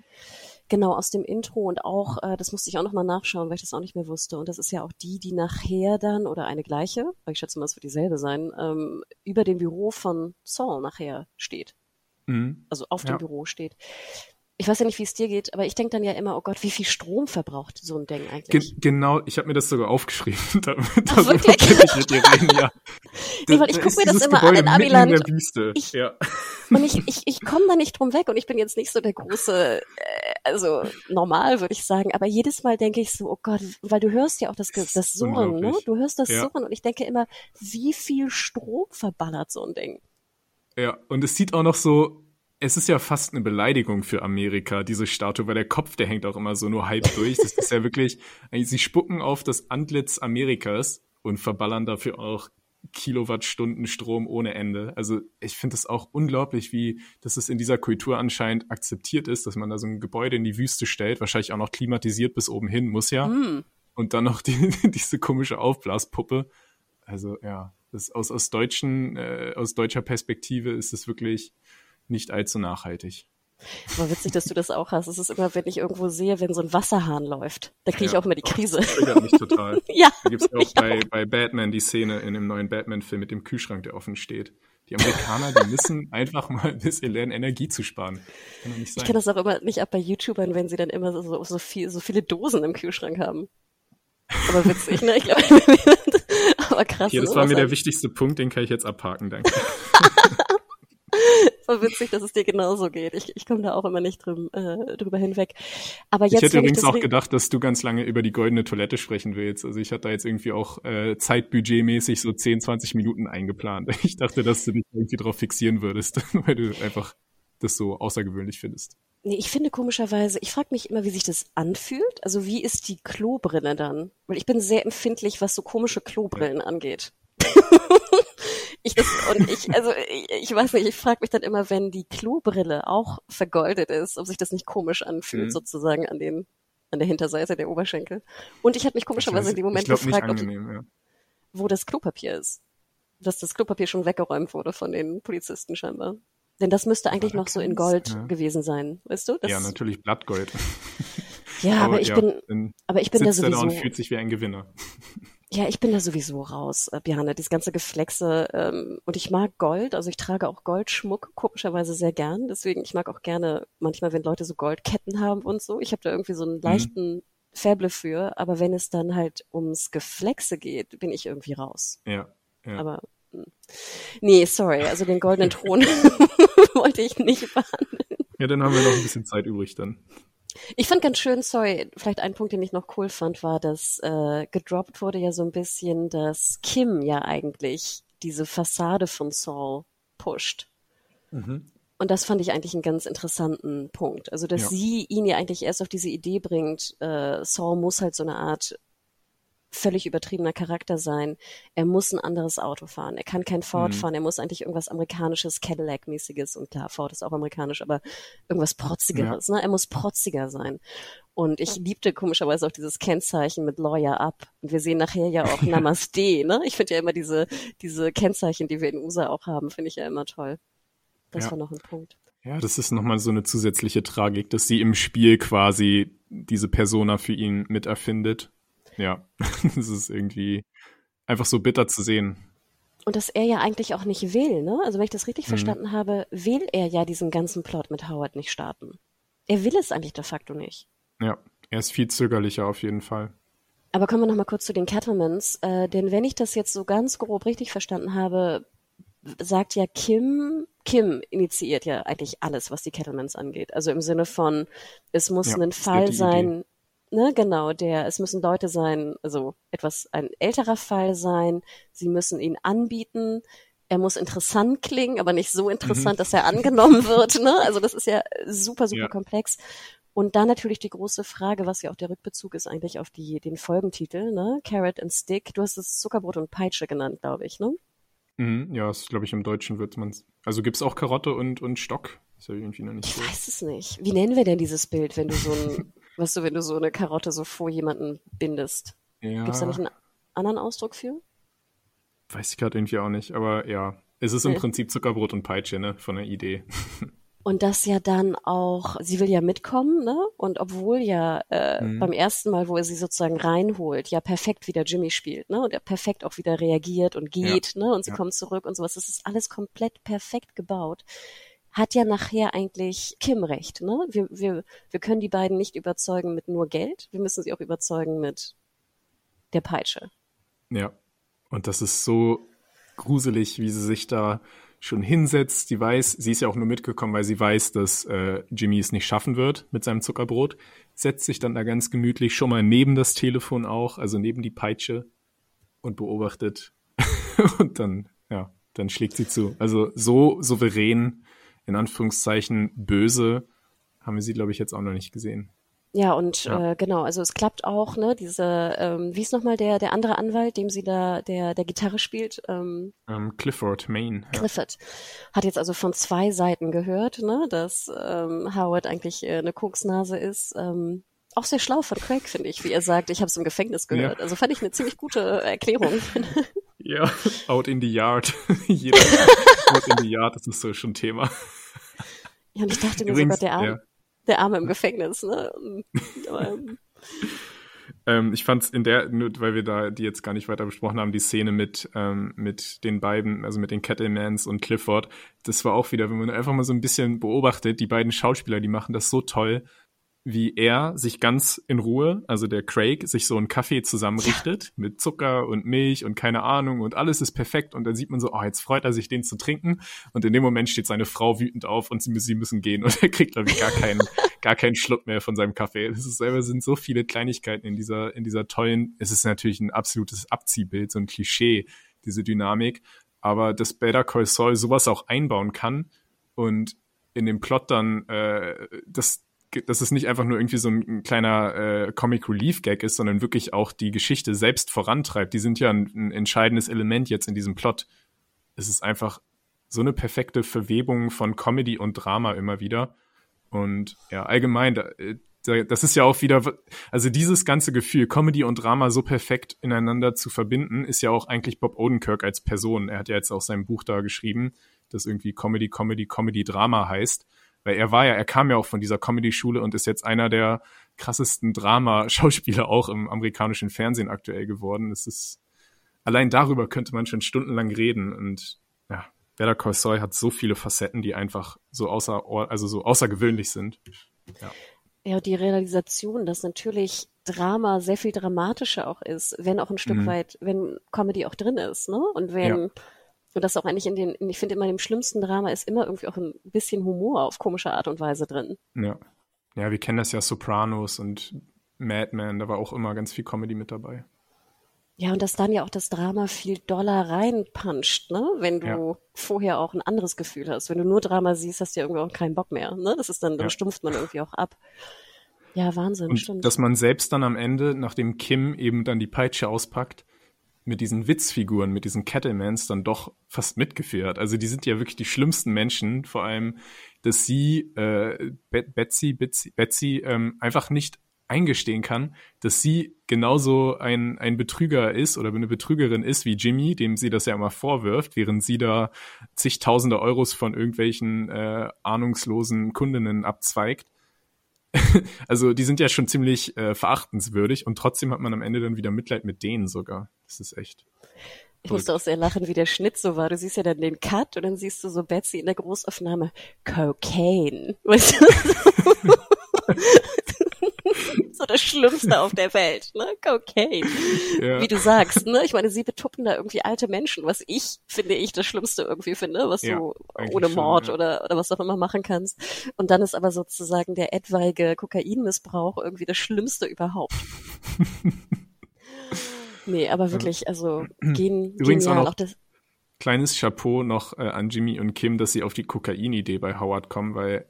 Genau, aus dem Intro und auch, äh, das musste ich auch nochmal nachschauen, weil ich das auch nicht mehr wusste. Und das ist ja auch die, die nachher dann, oder eine gleiche, weil ich schätze mal, es wird dieselbe sein, ähm, über dem Büro von Saul nachher steht. Mhm. Also auf dem Ja. Büro steht. Ich weiß ja nicht, wie es dir geht, aber ich denke dann ja immer, oh Gott, wie viel Strom verbraucht so ein Ding Ge eigentlich? genau, ich habe mir das sogar aufgeschrieben. da, Ach, wirklich? ich mit dir reden, ja. Nee, weil ich Da guck ist mir das immer an Gebäude in mitten Amiland. In der Wüste. Ich- ja. Und ich, ich, ich komme da nicht drum weg und ich bin jetzt nicht so der große, äh, also normal würde ich sagen, aber jedes Mal denke ich so, oh Gott, weil du hörst ja auch das, Ge- Das Surren, ne? Du hörst das Ja. Surren und ich denke immer, wie viel Strom verballert so ein Ding? Ja, und es sieht auch noch so, es ist ja fast eine Beleidigung für Amerika, diese Statue, weil der Kopf, der hängt auch immer so nur halb durch. Das ist ja wirklich, sie spucken auf das Antlitz Amerikas und verballern dafür auch Kilowattstunden Strom ohne Ende. Also ich finde es auch unglaublich, wie dass es in dieser Kultur anscheinend akzeptiert ist, dass man da so ein Gebäude in die Wüste stellt, wahrscheinlich auch noch klimatisiert bis oben hin, muss ja. Hm. Und dann noch die, diese komische Aufblaspuppe. Also ja, das aus, aus deutschen, äh, aus deutscher Perspektive ist es wirklich nicht allzu nachhaltig. Aber witzig, dass du das auch hast. Es ist immer, wenn ich irgendwo sehe, wenn so ein Wasserhahn läuft, da kriege ich Ja. auch immer die Krise. Das triggert mich total. ja. Da gibt's ja auch bei, bei Batman die Szene in dem neuen Batman-Film mit dem Kühlschrank, der offen steht. Die Amerikaner, die müssen einfach mal ein bisschen lernen, Energie zu sparen. Kann Ich kann das auch immer nicht ab bei YouTubern, wenn sie dann immer so, so, viel, so viele Dosen im Kühlschrank haben. Aber witzig, ne? Ich glaube, aber krass. Hier, das ne? war mir der wichtigste Punkt, den kann ich jetzt abhaken, danke. War witzig, dass es dir genauso geht. Ich, ich komme da auch immer nicht drüm, äh, drüber hinweg. Aber Ich jetzt, hätte ich übrigens das auch gedacht, dass du ganz lange über die goldene Toilette sprechen willst. Also ich hatte da jetzt irgendwie auch äh, zeitbudgetmäßig so 10, 20 Minuten eingeplant. Ich dachte, dass du dich irgendwie drauf fixieren würdest, weil du einfach das so außergewöhnlich findest. Nee, ich finde komischerweise, ich frage mich immer, wie sich das anfühlt. Also wie ist die Klobrille dann? Weil ich bin sehr empfindlich, was so komische Klobrillen angeht. ich das, und ich, also ich, ich weiß nicht, ich frage mich dann immer, wenn die Klobrille auch vergoldet ist, ob sich das nicht komisch anfühlt, Mhm. sozusagen an den an der Hinterseite der Oberschenkel. Und ich habe mich komischerweise in dem Moment gefragt, ob, ja. wo das Klopapier ist. Dass das Klopapier schon weggeräumt wurde von den Polizisten scheinbar. Denn das müsste eigentlich Ja, noch so in Gold ja. gewesen sein, weißt du? Das, ja, natürlich Blattgold. Ja, aber, ich ja, bin, aber ich bin da sitzt er da sowieso, und fühlt sich wie ein Gewinner. Ja, ich bin da sowieso raus, äh, Björn, dieses ganze Geflexe, ähm, und ich mag Gold, also ich trage auch Goldschmuck komischerweise sehr gern, deswegen, ich mag auch gerne manchmal, wenn Leute so Goldketten haben und so, ich habe da irgendwie so Mhm. einen leichten Faible für, aber wenn es dann halt ums Geflexe geht, bin ich irgendwie raus. Ja, ja. Aber hm. nee, sorry, also den goldenen Thron wollte ich nicht behandeln. ja, dann haben wir noch ein bisschen Zeit übrig dann. Ich fand ganz schön, sorry, vielleicht ein Punkt, den ich noch cool fand, war, dass äh, gedroppt wurde ja so ein bisschen, dass Kim ja eigentlich diese Fassade von Saul pusht. Und das fand ich eigentlich einen ganz interessanten Punkt. Also, dass Ja. sie ihn ja eigentlich erst auf diese Idee bringt, äh, Saul muss halt so eine Art völlig übertriebener Charakter sein. Er muss ein anderes Auto fahren. Er kann kein Ford Mhm. fahren. Er muss eigentlich irgendwas amerikanisches, Cadillac-mäßiges und klar, Ford ist auch amerikanisch, aber irgendwas protzigeres. Ne? Er muss protziger sein. Und ich liebte komischerweise auch dieses Kennzeichen mit Lawyer Up. Und wir sehen nachher ja auch Namaste. Ne? Ich finde ja immer diese diese Kennzeichen, die wir in USA auch haben, finde ich ja immer toll. Das Ja. war noch ein Punkt. Ja, das ist nochmal so eine zusätzliche Tragik, dass sie im Spiel quasi diese Persona für ihn mit erfindet. Ja, das ist irgendwie einfach so bitter zu sehen. Und dass er ja eigentlich auch nicht will, ne? Also wenn ich das richtig Mhm. verstanden habe, will er ja diesen ganzen Plot mit Howard nicht starten. Er will es eigentlich de facto nicht. Ja, er ist viel zögerlicher auf jeden Fall. Aber kommen wir noch mal kurz zu den Cattlemans, äh, denn wenn ich das jetzt so ganz grob richtig verstanden habe, sagt ja Kim, Kim initiiert ja eigentlich alles, was die Cattlemans angeht. Also im Sinne von, es muss Ja, ein Fall sein, ne, genau, der, es müssen Leute sein, also etwas, ein älterer Fall sein, sie müssen ihn anbieten, er muss interessant klingen, aber nicht so interessant, mhm. dass er angenommen wird. Ne? Also das ist ja super, super ja. komplex. Und dann natürlich die große Frage, was ja auch der Rückbezug ist eigentlich auf die, den Folgentitel, ne? Carrot and Stick. Du hast es Zuckerbrot und Peitsche genannt, glaube ich, ne? Mhm, ja, das glaube ich im Deutschen wird man Also gibt's auch Karotte und, und Stock. Ist ja irgendwie noch nicht ich so. weiß es nicht. Wie nennen wir denn dieses Bild, wenn du so ein, weißt du, wenn du so eine Karotte so vor jemanden bindest? Ja. Gibt's da nicht einen anderen Ausdruck für? Weiß ich gerade irgendwie auch nicht, aber ja. Es ist im nee. Prinzip Zuckerbrot und Peitsche, ne, von der Idee. Und das ja dann auch, sie will ja mitkommen, ne? Und obwohl ja äh, mhm. beim ersten Mal, wo er sie sozusagen reinholt, ja perfekt wieder Jimmy spielt, ne? Und er perfekt auch wieder reagiert und geht, ja. ne? Und sie ja. kommt zurück und sowas. Das ist alles komplett perfekt gebaut. Hat ja nachher eigentlich Kim recht, ne? Wir, wir, wir können die beiden nicht überzeugen mit nur Geld. Wir müssen sie auch überzeugen mit der Peitsche. Ja. Und das ist so gruselig, wie sie sich da schon hinsetzt. Sie weiß, sie ist ja auch nur mitgekommen, weil sie weiß, dass äh, Jimmy es nicht schaffen wird mit seinem Zuckerbrot. Setzt sich dann da ganz gemütlich schon mal neben das Telefon auch, also neben die Peitsche und beobachtet. und dann, ja, dann schlägt sie zu. Also so souverän, in Anführungszeichen böse, haben wir sie, glaube ich, jetzt auch noch nicht gesehen. Ja, und ja. Äh, genau, also es klappt auch, ne, diese, ähm, wie ist nochmal der, der andere Anwalt, dem sie da, der, der Gitarre spielt? Ähm, um, ähm, Clifford, Maine. Ja. Clifford. Hat jetzt also von zwei Seiten gehört, ne, dass ähm, Howard eigentlich äh, eine Koksnase ist. Ähm, auch sehr schlau von Craig, finde ich, wie er sagt, ich habe es im Gefängnis gehört. Ja. Also fand ich eine ziemlich gute Erklärung. ja, out in the yard. Jeder out in the yard, das ist so schon Thema. Ja, und ich dachte mir sogar, der Arm, ja der Arme im Gefängnis. Ne? ähm, ich fand es in der, nur weil wir da die jetzt gar nicht weiter besprochen haben, die Szene mit, ähm, mit den beiden, also mit den Kettlemans und Clifford, das war auch wieder, wenn man einfach mal so ein bisschen beobachtet, die beiden Schauspieler, die machen das so toll wie er sich ganz in Ruhe, also der Craig, sich so einen Kaffee zusammenrichtet mit Zucker und Milch und keine Ahnung und alles ist perfekt und dann sieht man so, oh, jetzt freut er sich, den zu trinken. Und in dem Moment steht seine Frau wütend auf und sie, sie müssen gehen und er kriegt, glaube ich, gar keinen, gar keinen Schluck mehr von seinem Kaffee. Das ist selber sind so viele Kleinigkeiten in dieser, in dieser tollen, es ist natürlich ein absolutes Abziehbild, so ein Klischee, diese Dynamik, aber dass Better Call Saul sowas auch einbauen kann und in dem Plot dann äh, das dass es nicht einfach nur irgendwie so ein, ein kleiner äh, Comic Relief Gag ist, sondern wirklich auch die Geschichte selbst vorantreibt. Die sind ja ein, ein entscheidendes Element jetzt in diesem Plot. Es ist einfach so eine perfekte Verwebung von Comedy und Drama immer wieder. Und ja, allgemein, da, äh, das ist ja auch wieder, also dieses ganze Gefühl, Comedy und Drama so perfekt ineinander zu verbinden, ist ja auch eigentlich Bob Odenkirk als Person. Er hat ja jetzt auch sein Buch da geschrieben, das irgendwie Comedy, Comedy, Comedy, Drama heißt. Weil er war ja, er kam ja auch von dieser Comedy-Schule und ist jetzt einer der krassesten Drama-Schauspieler auch im amerikanischen Fernsehen aktuell geworden. Es ist, allein darüber könnte man schon stundenlang reden und ja, Call Saul hat so viele Facetten, die einfach so außer, also so außergewöhnlich sind. Ja. Ja, die Realisation, dass natürlich Drama sehr viel dramatischer auch ist, wenn auch ein Stück mhm. weit, wenn Comedy auch drin ist, ne? Und wenn ja. Und das auch eigentlich in den, ich finde immer in dem schlimmsten Drama ist immer irgendwie auch ein bisschen Humor auf komische Art und Weise drin. Ja. Ja, wir kennen das ja Sopranos und Mad Men, da war auch immer ganz viel Comedy mit dabei. Ja, und dass dann ja auch das Drama viel doller reinpuncht, ne? Wenn du ja. vorher auch ein anderes Gefühl hast. Wenn du nur Drama siehst, hast du ja irgendwie auch keinen Bock mehr, ne? Das ist dann, dann ja. stumpft man irgendwie auch ab. Ja, Wahnsinn, und stimmt. Dass man selbst dann am Ende, nachdem Kim eben dann die Peitsche auspackt, mit diesen Witzfiguren, mit diesen Kettlemans dann doch fast mitgeführt. Also die sind ja wirklich die schlimmsten Menschen, vor allem, dass sie, äh, Betsy, Betsy, Betsy ähm, einfach nicht eingestehen kann, dass sie genauso ein, ein Betrüger ist oder eine Betrügerin ist wie Jimmy, dem sie das ja immer vorwirft, während sie da zigtausende Euros von irgendwelchen äh, ahnungslosen Kundinnen abzweigt. also die sind ja schon ziemlich äh, verachtenswürdig und trotzdem hat man am Ende dann wieder Mitleid mit denen sogar. Das ist echt. Ich musste auch sehr lachen, wie der Schnitt so war. Du siehst ja dann den Cut und dann siehst du so Betsy in der Großaufnahme Cocaine. Weißt du? Das Schlimmste auf der Welt, ne? Cocaine. Ja. Wie du sagst, ne? Ich meine, sie betuppen da irgendwie alte Menschen, was ich, finde ich, das Schlimmste irgendwie finde, was ja, du ohne Mord schon, ja. oder, oder was auch immer machen kannst. Und dann ist aber sozusagen der etwaige Kokainmissbrauch irgendwie das Schlimmste überhaupt. nee, aber wirklich, also gehen, Übrigens genial. Auch, noch, auch das, kleines Chapeau noch äh, an Jimmy und Kim, dass sie auf die Kokain-Idee bei Howard kommen, weil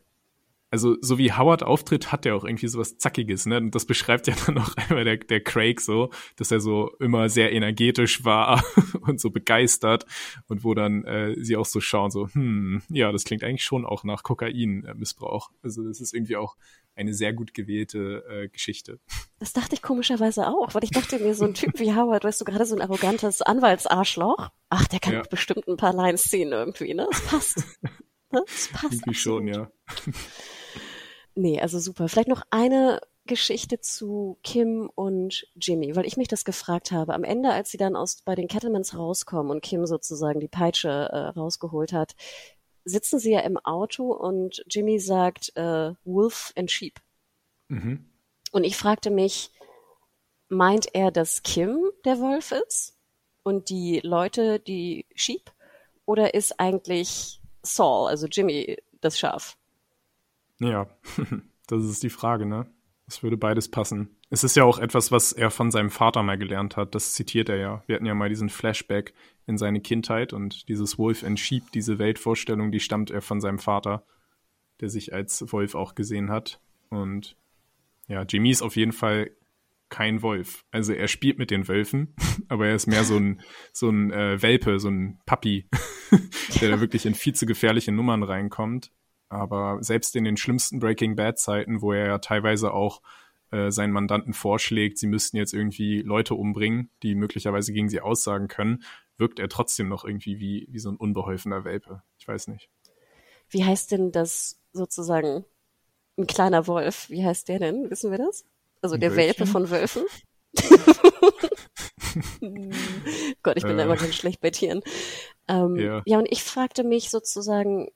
also so wie Howard auftritt, hat er auch irgendwie sowas Zackiges, ne? Und das beschreibt ja dann auch einmal der, der Craig so, dass er so immer sehr energetisch war und so begeistert und wo dann äh, sie auch so schauen, so, hm, ja, das klingt eigentlich schon auch nach Kokainmissbrauch. Also das ist irgendwie auch eine sehr gut gewählte äh, Geschichte. Das dachte ich komischerweise auch, weil ich dachte mir, so ein Typ wie Howard, weißt du, gerade so ein arrogantes Anwaltsarschloch, ach, der kann ja. bestimmt ein paar Lines ziehen irgendwie, ne? Das passt. Das passt. Irgendwie schon, ja. Nee, also super. Vielleicht noch eine Geschichte zu Kim und Jimmy, weil ich mich das gefragt habe. Am Ende, als sie dann aus bei den Kettlemans rauskommen und Kim sozusagen die Peitsche äh, rausgeholt hat, sitzen sie ja im Auto und Jimmy sagt äh, Wolf and Sheep. Mhm. Und ich fragte mich, meint er, dass Kim der Wolf ist und die Leute die Sheep? Oder ist eigentlich Saul, also Jimmy, das Schaf? Ja, das ist die Frage, ne? Es würde beides passen. Es ist ja auch etwas, was er von seinem Vater mal gelernt hat. Das zitiert er ja. Wir hatten ja mal diesen Flashback in seine Kindheit und dieses Wolf Sheep, diese Weltvorstellung, die stammt er von seinem Vater, der sich als Wolf auch gesehen hat. Und ja, Jimmy ist auf jeden Fall kein Wolf. Also er spielt mit den Wölfen, aber er ist mehr so ein, so ein äh, Welpe, so ein Puppy, der da wirklich in viel zu gefährliche Nummern reinkommt. Aber selbst in den schlimmsten Breaking Bad Zeiten, wo er ja teilweise auch äh, seinen Mandanten vorschlägt, sie müssten jetzt irgendwie Leute umbringen, die möglicherweise gegen sie aussagen können, wirkt er trotzdem noch irgendwie wie, wie so ein unbeholfener Welpe. Ich weiß nicht. Wie heißt denn das sozusagen ein kleiner Wolf? Wie heißt der denn? Wissen wir das? Also ein der Wölfchen? Welpe von Wölfen? Gott, ich bin äh. da immer ganz schlecht bei Tieren. Ähm, ja. ja, und ich fragte mich sozusagen,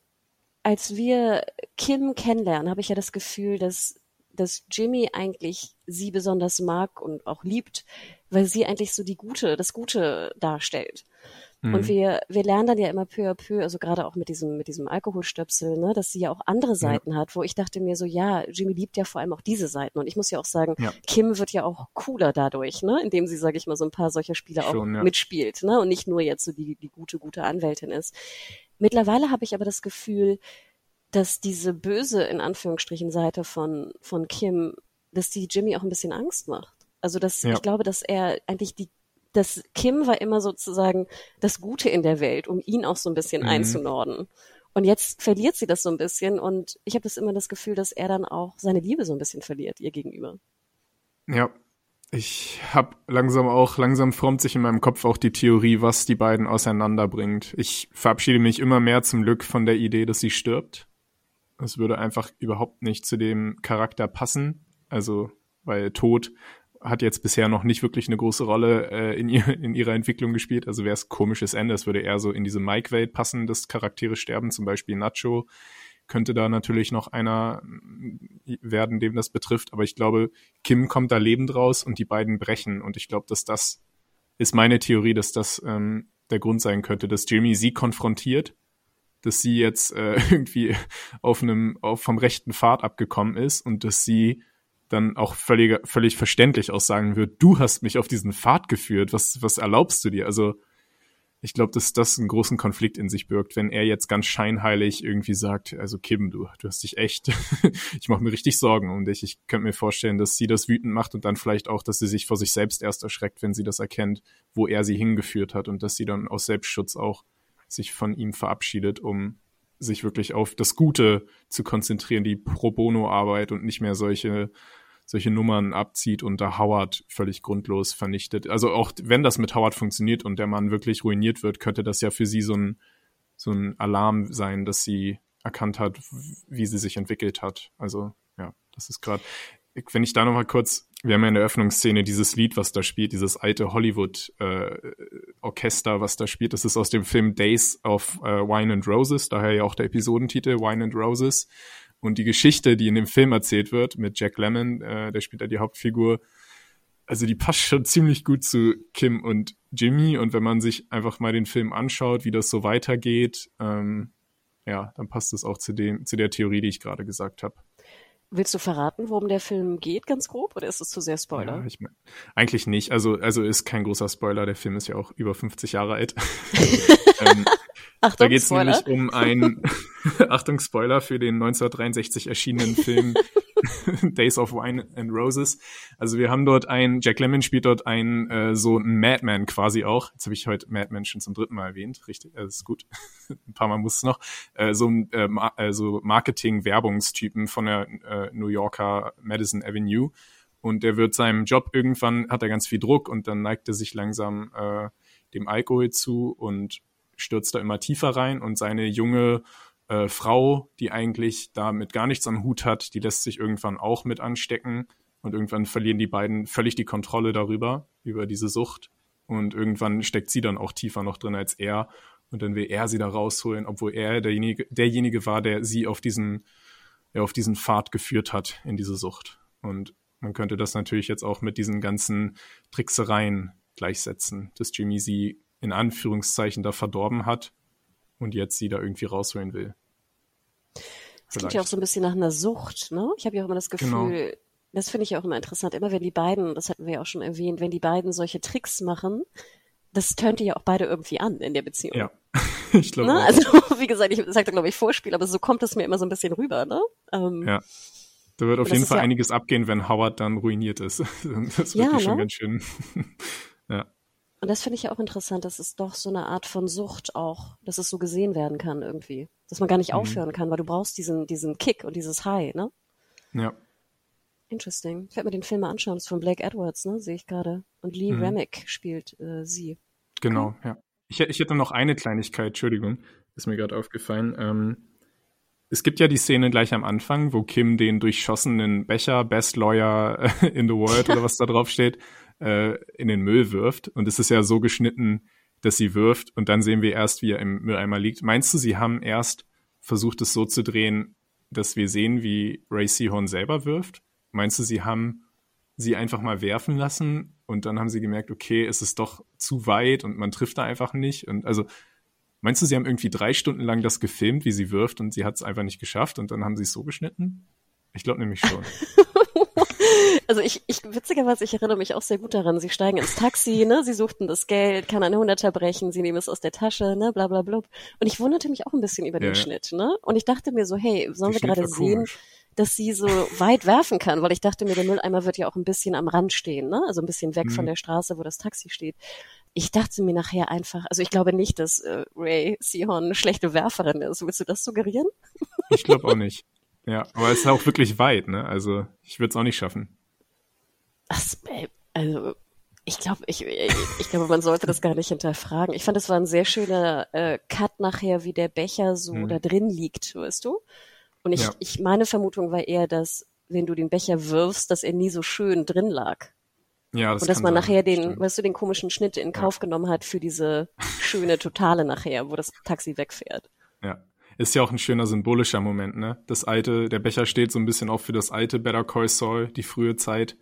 als wir Kim kennenlernen, habe ich ja das Gefühl, dass, dass Jimmy eigentlich sie besonders mag und auch liebt, weil sie eigentlich so die Gute, das Gute darstellt. Mhm. Und wir, wir lernen dann ja immer peu à peu, also gerade auch mit diesem, mit diesem Alkoholstöpsel, ne, dass sie ja auch andere Seiten ja. hat, wo ich dachte mir so, ja, Jimmy liebt ja vor allem auch diese Seiten. Und ich muss ja auch sagen, ja. Kim wird ja auch cooler dadurch, ne, indem sie, sage ich mal, so ein paar solcher Spiele auch ja. mitspielt, ne, und nicht nur jetzt so die, die gute, gute Anwältin ist. Mittlerweile habe ich aber das Gefühl, dass diese böse, in Anführungsstrichen, Seite von, von Kim, dass die Jimmy auch ein bisschen Angst macht. Also dass ja. ich glaube, dass er eigentlich die, dass Kim war immer sozusagen das Gute in der Welt, um ihn auch so ein bisschen mhm. einzunorden. Und jetzt verliert sie das so ein bisschen und ich habe das immer das Gefühl, dass er dann auch seine Liebe so ein bisschen verliert ihr gegenüber. Ja, ich habe langsam auch, langsam formt sich in meinem Kopf auch die Theorie, was die beiden auseinanderbringt. Ich verabschiede mich immer mehr zum Glück von der Idee, dass sie stirbt. Es würde einfach überhaupt nicht zu dem Charakter passen. Also, weil Tod hat jetzt bisher noch nicht wirklich eine große Rolle äh, in, ihr, in ihrer Entwicklung gespielt. Also wäre es komisches Ende. Es würde eher so in diese Mike-Welt passen, dass Charaktere sterben. Zum Beispiel Nacho könnte da natürlich noch einer werden, dem das betrifft. Aber ich glaube, Kim kommt da lebend raus und die beiden brechen. Und ich glaube, dass das ist meine Theorie, dass das ähm, der Grund sein könnte, dass Jimmy sie konfrontiert, dass sie jetzt äh, irgendwie auf einem auf vom rechten Pfad abgekommen ist und dass sie dann auch völlig, völlig verständlich auch sagen wird, du hast mich auf diesen Pfad geführt, was, was erlaubst du dir? Also ich glaube, dass das einen großen Konflikt in sich birgt, wenn er jetzt ganz scheinheilig irgendwie sagt, also Kim, du, du hast dich echt, ich mache mir richtig Sorgen um dich. Ich könnte mir vorstellen, dass sie das wütend macht und dann vielleicht auch, dass sie sich vor sich selbst erst erschreckt, wenn sie das erkennt, wo er sie hingeführt hat und dass sie dann aus Selbstschutz auch sich von ihm verabschiedet, um sich wirklich auf das Gute zu konzentrieren, die Pro Bono-Arbeit und nicht mehr solche solche Nummern abzieht und da Howard völlig grundlos vernichtet. Also auch wenn das mit Howard funktioniert und der Mann wirklich ruiniert wird, könnte das ja für sie so ein, so ein Alarm sein, dass sie erkannt hat, wie sie sich entwickelt hat. Also ja, das ist gerade. Wenn ich da noch mal kurz, wir haben ja in der Eröffnungsszene dieses Lied, was da spielt, dieses alte Hollywood-Orchester, äh, was da spielt. Das ist aus dem Film Days of äh, Wine and Roses, daher ja auch der Episodentitel Wine and Roses. Und die Geschichte, die in dem Film erzählt wird, mit Jack Lemmon, äh, der spielt da die Hauptfigur, also die passt schon ziemlich gut zu Kim und Jimmy. Und wenn man sich einfach mal den Film anschaut, wie das so weitergeht, ähm, ja, dann passt es auch zu dem, zu der Theorie, die ich gerade gesagt habe. Willst du verraten, worum der Film geht, ganz grob, oder ist es zu sehr Spoiler? Ja, ich mein, eigentlich nicht. Also, also ist kein großer Spoiler. Der Film ist ja auch über 50 Jahre alt. Ähm, Achtung, da geht es nämlich um einen, Achtung, Spoiler für den 1963 erschienenen Film Days of Wine and Roses. Also wir haben dort einen, Jack Lemmon spielt dort einen, äh, so einen Madman quasi auch. Jetzt habe ich heute Madman schon zum dritten Mal erwähnt, richtig, äh, das ist gut. ein paar Mal muss es noch. Äh, so ein äh, Ma äh, so Marketing-Werbungstypen von der äh, New Yorker Madison Avenue. Und der wird seinem Job irgendwann, hat er ganz viel Druck und dann neigt er sich langsam äh, dem Alkohol zu und stürzt da immer tiefer rein und seine junge äh, Frau, die eigentlich damit gar nichts am Hut hat, die lässt sich irgendwann auch mit anstecken und irgendwann verlieren die beiden völlig die Kontrolle darüber, über diese Sucht. Und irgendwann steckt sie dann auch tiefer noch drin als er. Und dann will er sie da rausholen, obwohl er derjenige, derjenige war, der sie auf diesen, ja, auf diesen Pfad geführt hat in diese Sucht. Und man könnte das natürlich jetzt auch mit diesen ganzen Tricksereien gleichsetzen, dass Jimmy sie in Anführungszeichen da verdorben hat und jetzt sie da irgendwie rausholen will. Das klingt ja auch so ein bisschen nach einer Sucht, ne? Ich habe ja auch immer das Gefühl, Genau. das finde ich ja auch immer interessant, immer wenn die beiden, das hatten wir ja auch schon erwähnt, wenn die beiden solche Tricks machen, das tönt die ja auch beide irgendwie an in der Beziehung. Ja, ich glaube Ne? Also, wie gesagt, ich sagte, glaube ich, Vorspiel, aber so kommt es mir immer so ein bisschen rüber, ne? Ähm, Ja. Da wird auf jeden Fall ja- einiges abgehen, wenn Howard dann ruiniert ist. Das wird Ja, schon ne? ganz schön. Und das finde ich ja auch interessant, dass es doch so eine Art von Sucht auch, dass es so gesehen werden kann irgendwie. Dass man gar nicht Mhm. aufhören kann, weil du brauchst diesen, diesen Kick und dieses High, ne? ja. Interesting. Ich werde mir den Film mal anschauen. Das ist von Blake Edwards, ne? Sehe ich gerade. Und Lee Mhm. Remick spielt äh, sie. Genau, ja. Ich, ich hätte noch eine Kleinigkeit, Entschuldigung, ist mir gerade aufgefallen. Ähm, es gibt ja die Szene gleich am Anfang, wo Kim den durchschossenen Becher, Best Lawyer in the World oder was da drauf steht, äh, in den Müll wirft. Und es ist ja so geschnitten, dass sie wirft und dann sehen wir erst, wie er im Mülleimer liegt. Meinst du, sie haben erst versucht, es so zu drehen, dass wir sehen, wie Ray Seahorn selber wirft? Meinst du, sie haben sie einfach mal werfen lassen und dann haben sie gemerkt, okay, es ist doch zu weit und man trifft da einfach nicht. Und also, meinst du, sie haben irgendwie drei Stunden lang das gefilmt, wie sie wirft und sie hat es einfach nicht geschafft und dann haben sie es so geschnitten? Ich glaube nämlich schon. Also ich, ich, witzigerweise, ich erinnere mich auch sehr gut daran. Sie steigen ins Taxi, ne? Sie suchten das Geld, kann eine Hunderter brechen, sie nehmen es aus der Tasche, ne? Bla, bla, bla. Und ich wunderte mich auch ein bisschen über den Ja, ja. Schnitt, ne? Und ich dachte mir so, hey, sollen wir gerade sehen, komisch. dass sie so weit werfen kann? Weil ich dachte mir, der Mülleimer wird ja auch ein bisschen am Rand stehen, ne? Also ein bisschen weg von Mhm. der Straße, wo das Taxi steht. Ich dachte mir nachher einfach, also ich glaube nicht, dass äh, Ray Seahorn eine schlechte Werferin ist. Willst du das suggerieren? Ich glaube auch nicht. Ja, aber es ist auch wirklich weit, ne? Also, ich würde es auch nicht schaffen. Das, äh, also, ich glaube, ich, ich, glaube, man sollte das gar nicht hinterfragen. Ich fand, es war ein sehr schöner äh, Cut nachher, wie der Becher so Mhm. da drin liegt, weißt du? Und ich, Ja. ich, meine Vermutung war eher, dass, wenn du den Becher wirfst, dass er nie so schön drin lag. Ja, das Und dass man sein, nachher den, stimmt. weißt du, den komischen Schnitt in Kauf genommen hat für diese schöne Totale nachher, wo das Taxi wegfährt. Ja. Ist ja auch ein schöner symbolischer Moment, ne? Das alte, der Becher steht so ein bisschen auch für das alte Better Call Saul, die frühe Zeit,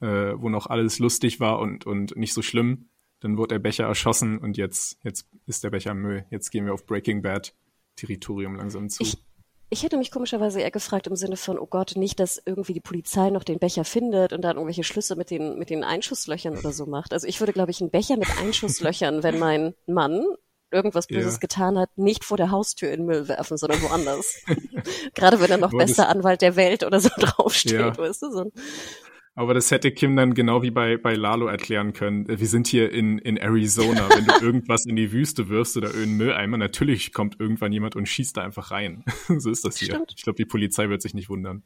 äh, wo noch alles lustig war und, und nicht so schlimm. Dann wurde der Becher erschossen und jetzt, jetzt ist der Becher Müll. Jetzt gehen wir auf Breaking Bad Territorium langsam zu. Ich, ich hätte mich komischerweise eher gefragt im Sinne von, oh Gott, nicht, dass irgendwie die Polizei noch den Becher findet und dann irgendwelche Schlüsse mit den, mit den Einschusslöchern oder so macht. Also ich würde, glaube ich, einen Becher mit Einschusslöchern, wenn mein Mann irgendwas Böses Ja. getan hat, nicht vor der Haustür in den Müll werfen, sondern woanders. Gerade wenn er noch bester Anwalt der Welt oder so draufsteht, Ja. weißt du, so Aber das hätte Kim dann genau wie bei, bei Lalo erklären können. Wir sind hier in, in Arizona. Wenn du irgendwas in die Wüste wirfst oder irgendeinen Mülleimer, natürlich kommt irgendwann jemand und schießt da einfach rein. so ist das hier. Stimmt. Ich glaube, die Polizei wird sich nicht wundern.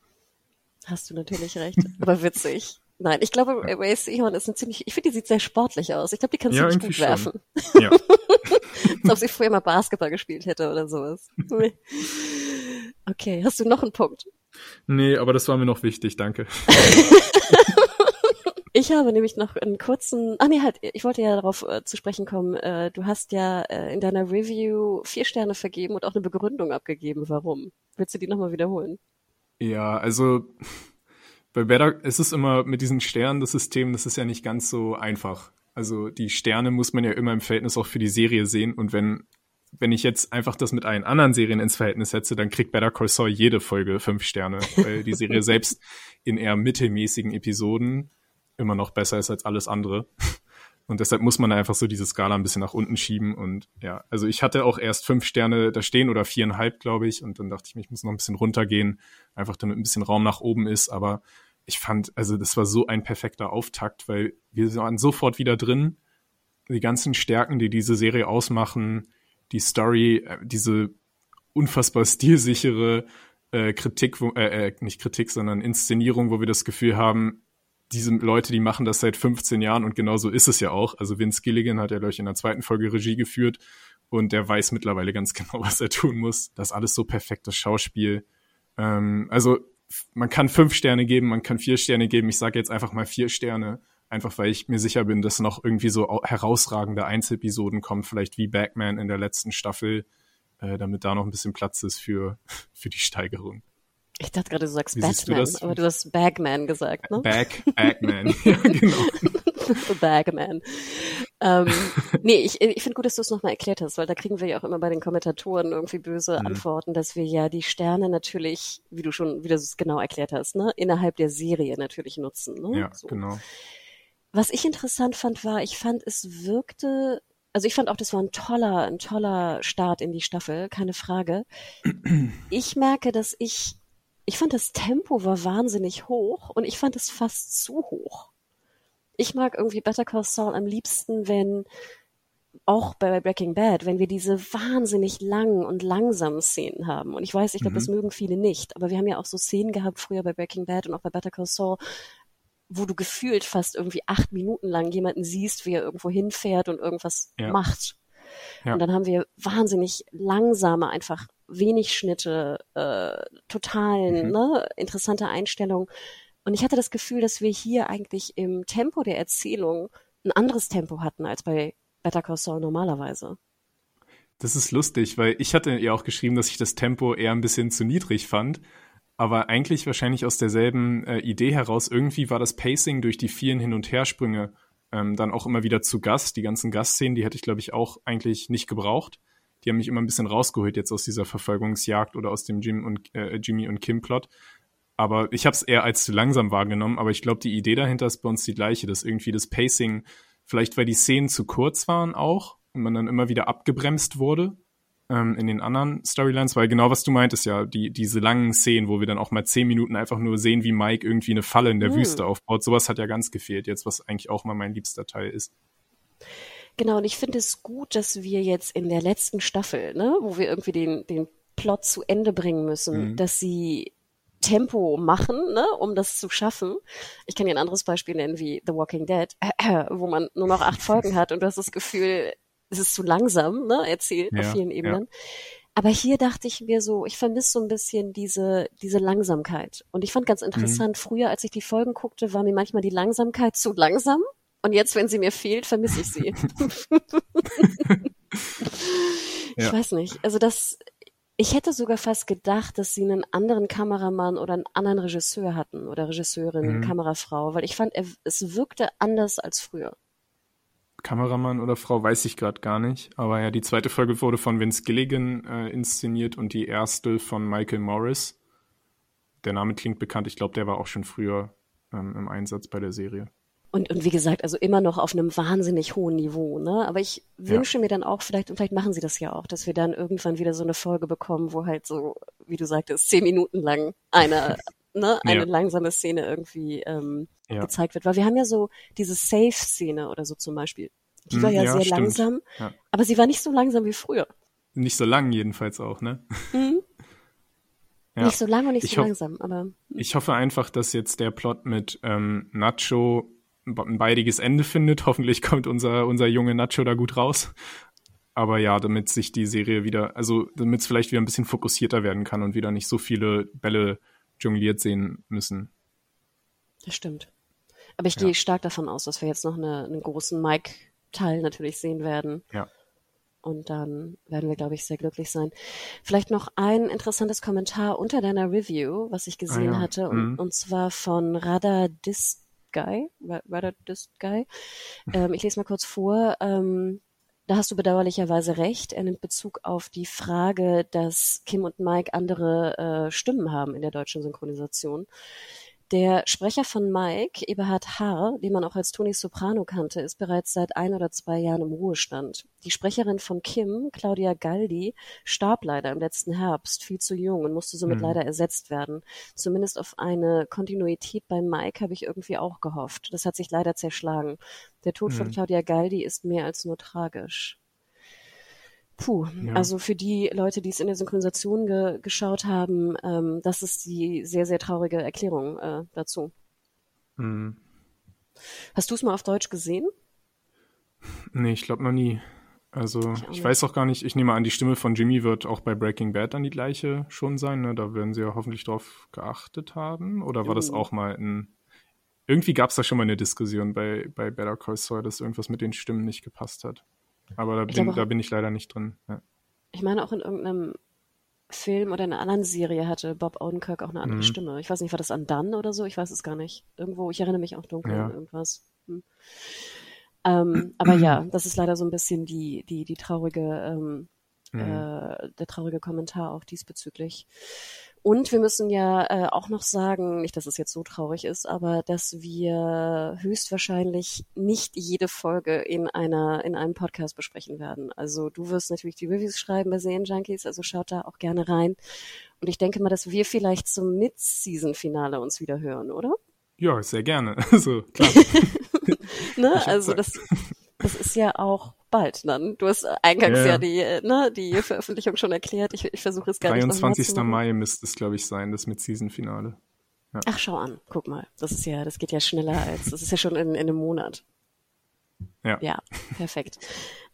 Hast du natürlich recht. Aber witzig. Nein, ich glaube, Ray Seahorn ist ein ziemlich, ich finde, die sieht sehr sportlich aus. Ich glaube, die kann Ja, ziemlich irgendwie gut schon. werfen. Ja. Als ob sie früher mal Basketball gespielt hätte oder sowas. Okay, hast du noch einen Punkt? Nee, aber das war mir noch wichtig, danke. Ich habe nämlich noch einen kurzen, ah nee, halt, ich wollte ja darauf äh, zu sprechen kommen, äh, du hast ja äh, in deiner Review vier Sterne vergeben und auch eine Begründung abgegeben, warum. Willst du die nochmal wiederholen? Ja, also bei Better es ist immer mit diesen Sternen das System, das ist ja nicht ganz so einfach. Also die Sterne muss man ja immer im Verhältnis auch für die Serie sehen und wenn wenn ich jetzt einfach das mit allen anderen Serien ins Verhältnis setze, dann kriegt Better Call Saul jede Folge fünf Sterne, weil die Serie selbst in eher mittelmäßigen Episoden immer noch besser ist als alles andere. Und deshalb muss man einfach so diese Skala ein bisschen nach unten schieben. Und ja, also ich hatte auch erst fünf Sterne da stehen oder viereinhalb, glaube ich. Und dann dachte ich mir, ich muss noch ein bisschen runtergehen, einfach damit ein bisschen Raum nach oben ist. Aber ich fand, also das war so ein perfekter Auftakt, weil wir waren sofort wieder drin. Die ganzen Stärken, die diese Serie ausmachen, die Story, äh, diese unfassbar stilsichere äh, Kritik, wo, äh, äh, nicht Kritik, sondern Inszenierung, wo wir das Gefühl haben, diese Leute, die machen das seit 15 Jahren und genau so ist es ja auch. Also Vince Gilligan hat ja, glaube ich, in der zweiten Folge Regie geführt und der weiß mittlerweile ganz genau, was er tun muss. Das ist alles so perfektes Schauspiel. Ähm, also man kann fünf Sterne geben, man kann vier Sterne geben. Ich sage jetzt einfach mal vier Sterne, einfach weil ich mir sicher bin, dass noch irgendwie so herausragende Einzelepisoden kommen, vielleicht wie Bagman in der letzten Staffel, äh, damit da noch ein bisschen Platz ist für, für die Steigerung. Ich dachte gerade, du sagst Wie Batman, du aber du hast Bagman gesagt, ne? Bag, Bagman, ja, genau. Bagman. Ähm, nee, ich, ich finde gut, dass du es nochmal erklärt hast, weil da kriegen wir ja auch immer bei den Kommentatoren irgendwie böse mhm. Antworten, dass wir ja die Sterne natürlich, wie du schon, wie du es genau erklärt hast, ne, innerhalb der Serie natürlich nutzen. Ne? Ja, so. genau. Was ich interessant fand, war, ich fand, es wirkte also ich fand auch, das war ein toller, ein toller Start in die Staffel, keine Frage. Ich merke, dass ich ich fand das Tempo war wahnsinnig hoch und ich fand es fast zu hoch. Ich mag irgendwie Better Call Saul am liebsten, wenn auch bei Breaking Bad, wenn wir diese wahnsinnig langen und langsamen Szenen haben. Und ich weiß, ich glaube, mhm. das mögen viele nicht, aber wir haben ja auch so Szenen gehabt früher bei Breaking Bad und auch bei Better Call Saul, wo du gefühlt fast irgendwie acht Minuten lang jemanden siehst, wie er irgendwo hinfährt und irgendwas ja. macht. Ja. Und dann haben wir wahnsinnig langsame, einfach wenig Schnitte, äh, totalen, mhm. ne, interessante Einstellung. Und ich hatte das Gefühl, dass wir hier eigentlich im Tempo der Erzählung ein anderes Tempo hatten als bei Better Call Saul normalerweise. Das ist lustig, weil ich hatte ja auch geschrieben, dass ich das Tempo eher ein bisschen zu niedrig fand. Aber eigentlich wahrscheinlich aus derselben äh, Idee heraus, irgendwie war das Pacing durch die vielen Hin- und Hersprünge ähm, dann auch immer wieder zu Gast. Die ganzen Gastszenen, die hätte ich, glaube ich, auch eigentlich nicht gebraucht. Die haben mich immer ein bisschen rausgeholt jetzt aus dieser Verfolgungsjagd oder aus dem Jim und, äh, Jimmy und Kim Plot. Aber ich habe es eher als zu langsam wahrgenommen. Aber ich glaube, die Idee dahinter ist bei uns die gleiche, dass irgendwie das Pacing, vielleicht weil die Szenen zu kurz waren auch und man dann immer wieder abgebremst wurde ähm, in den anderen Storylines, weil genau was du meintest ja, die, diese langen Szenen, wo wir dann auch mal zehn Minuten einfach nur sehen, wie Mike irgendwie eine Falle in der mhm. Wüste aufbaut, sowas hat ja ganz gefehlt jetzt, was eigentlich auch mal mein liebster Teil ist. Genau, und ich finde es gut, dass wir jetzt in der letzten Staffel, ne, wo wir irgendwie den, den Plot zu Ende bringen müssen, mhm. dass sie Tempo machen, ne, um das zu schaffen. Ich kann dir ein anderes Beispiel nennen wie The Walking Dead, äh, wo man nur noch acht Folgen hat und du hast das Gefühl, es ist zu langsam, ne, erzählt ja, auf vielen Ebenen. Ja. Aber hier dachte ich mir so, ich vermisse so ein bisschen diese, diese Langsamkeit. Und ich fand ganz mhm. interessant, mhm. früher, als ich die Folgen guckte, war mir manchmal die Langsamkeit zu langsam. Und jetzt, wenn sie mir fehlt, vermisse ich sie. ich ja. weiß nicht. Also das, ich hätte sogar fast gedacht, dass sie einen anderen Kameramann oder einen anderen Regisseur hatten oder Regisseurin, mhm. Kamerafrau, weil ich fand, es wirkte anders als früher. Kameramann oder Frau weiß ich gerade gar nicht. Aber ja, die zweite Folge wurde von Vince Gilligan äh, inszeniert und die erste von Michael Morris. Der Name klingt bekannt. Ich glaube, der war auch schon früher ähm, im Einsatz bei der Serie. Und, und wie gesagt, also immer noch auf einem wahnsinnig hohen Niveau, ne? Aber ich wünsche ja. mir dann auch vielleicht, und vielleicht machen sie das ja auch, dass wir dann irgendwann wieder so eine Folge bekommen, wo halt so, wie du sagtest, zehn Minuten lang eine, ne, eine ja. langsame Szene irgendwie ähm, ja. gezeigt wird. Weil wir haben ja so diese Safe-Szene oder so zum Beispiel. Die hm, war ja, sehr stimmt. langsam, aber sie war nicht so langsam wie früher. Nicht so lang jedenfalls auch, ne? Mhm. Nicht so lang und nicht ich so langsam, aber. Hm. Ich hoffe einfach, dass jetzt der Plot mit ähm, Nacho ein beidiges Ende findet. Hoffentlich kommt unser, unser junge Nacho da gut raus. Aber ja, damit sich die Serie wieder, also damit es vielleicht wieder ein bisschen fokussierter werden kann und wieder nicht so viele Bälle jongliert sehen müssen. Das stimmt. Aber ich ja. gehe stark davon aus, dass wir jetzt noch eine, einen großen Mike-Teil natürlich sehen werden. Ja. Und dann werden wir, glaube ich, sehr glücklich sein. Vielleicht noch ein interessantes Kommentar unter deiner Review, was ich gesehen ah, ja. hatte, und, mhm. und zwar von Radha Dis Guy, This Guy. Ähm, ich lese mal kurz vor. Ähm, da hast du bedauerlicherweise recht. Er nimmt Bezug auf die Frage, dass Kim und Mike andere äh, Stimmen haben in der deutschen Synchronisation. Der Sprecher von Mike, Eberhard Haar, den man auch als Toni Soprano kannte, ist bereits seit ein oder zwei Jahren im Ruhestand. Die Sprecherin von Kim, Claudia Galdi, starb leider im letzten Herbst, viel zu jung und musste somit mhm. leider ersetzt werden. Zumindest auf eine Kontinuität bei Mike habe ich irgendwie auch gehofft. Das hat sich leider zerschlagen. Der Tod mhm. von Claudia Galdi ist mehr als nur tragisch. Puh, ja. also für die Leute, die es in der Synchronisation ge geschaut haben, ähm, das ist die sehr, sehr traurige Erklärung äh, dazu. Mhm. Hast du es mal auf Deutsch gesehen? Nee, ich glaube noch nie. Also ich, ich weiß auch gar nicht, ich nehme an, die Stimme von Jimmy wird auch bei Breaking Bad dann die gleiche schon sein. Ne? Da werden sie ja hoffentlich drauf geachtet haben. Oder war das auch mal ein. Irgendwie gab es da schon mal eine Diskussion bei, bei Better Call Saul, dass irgendwas mit den Stimmen nicht gepasst hat. Aber da, bin, auch, da bin ich leider nicht drin. Ja. Ich meine, auch in irgendeinem Film oder in einer anderen Serie hatte Bob Odenkirk auch eine andere mhm. Stimme. Ich weiß nicht, war das an Dann oder so? Ich weiß es gar nicht. Irgendwo, ich erinnere mich auch dunkel ja. an irgendwas. Hm. Ähm, aber ja, das ist leider so ein bisschen die, die, die traurige, ähm, mhm. äh, der traurige Kommentar auch diesbezüglich. Und wir müssen ja äh, auch noch sagen, nicht, dass es jetzt so traurig ist, aber dass wir höchstwahrscheinlich nicht jede Folge in einer in einem Podcast besprechen werden. Also du wirst natürlich die Reviews schreiben bei Serien Junkies, also schaut da auch gerne rein. Und ich denke mal, dass wir vielleicht zum Mid-Season-Finale uns wieder hören, oder? Ja, sehr gerne. Also klar. ne? Also das, das ist ja auch bald dann. Du hast eingangs ja, ja die, ne, die Veröffentlichung schon erklärt. Ich, ich versuche es gar 23. nicht 23. Mai müsste es, glaube ich, sein, das mit Season-Finale. Ja. Ach, schau an. Guck mal. Das ist ja, das geht ja schneller als, das ist ja schon in, in einem Monat. Ja. Ja, perfekt.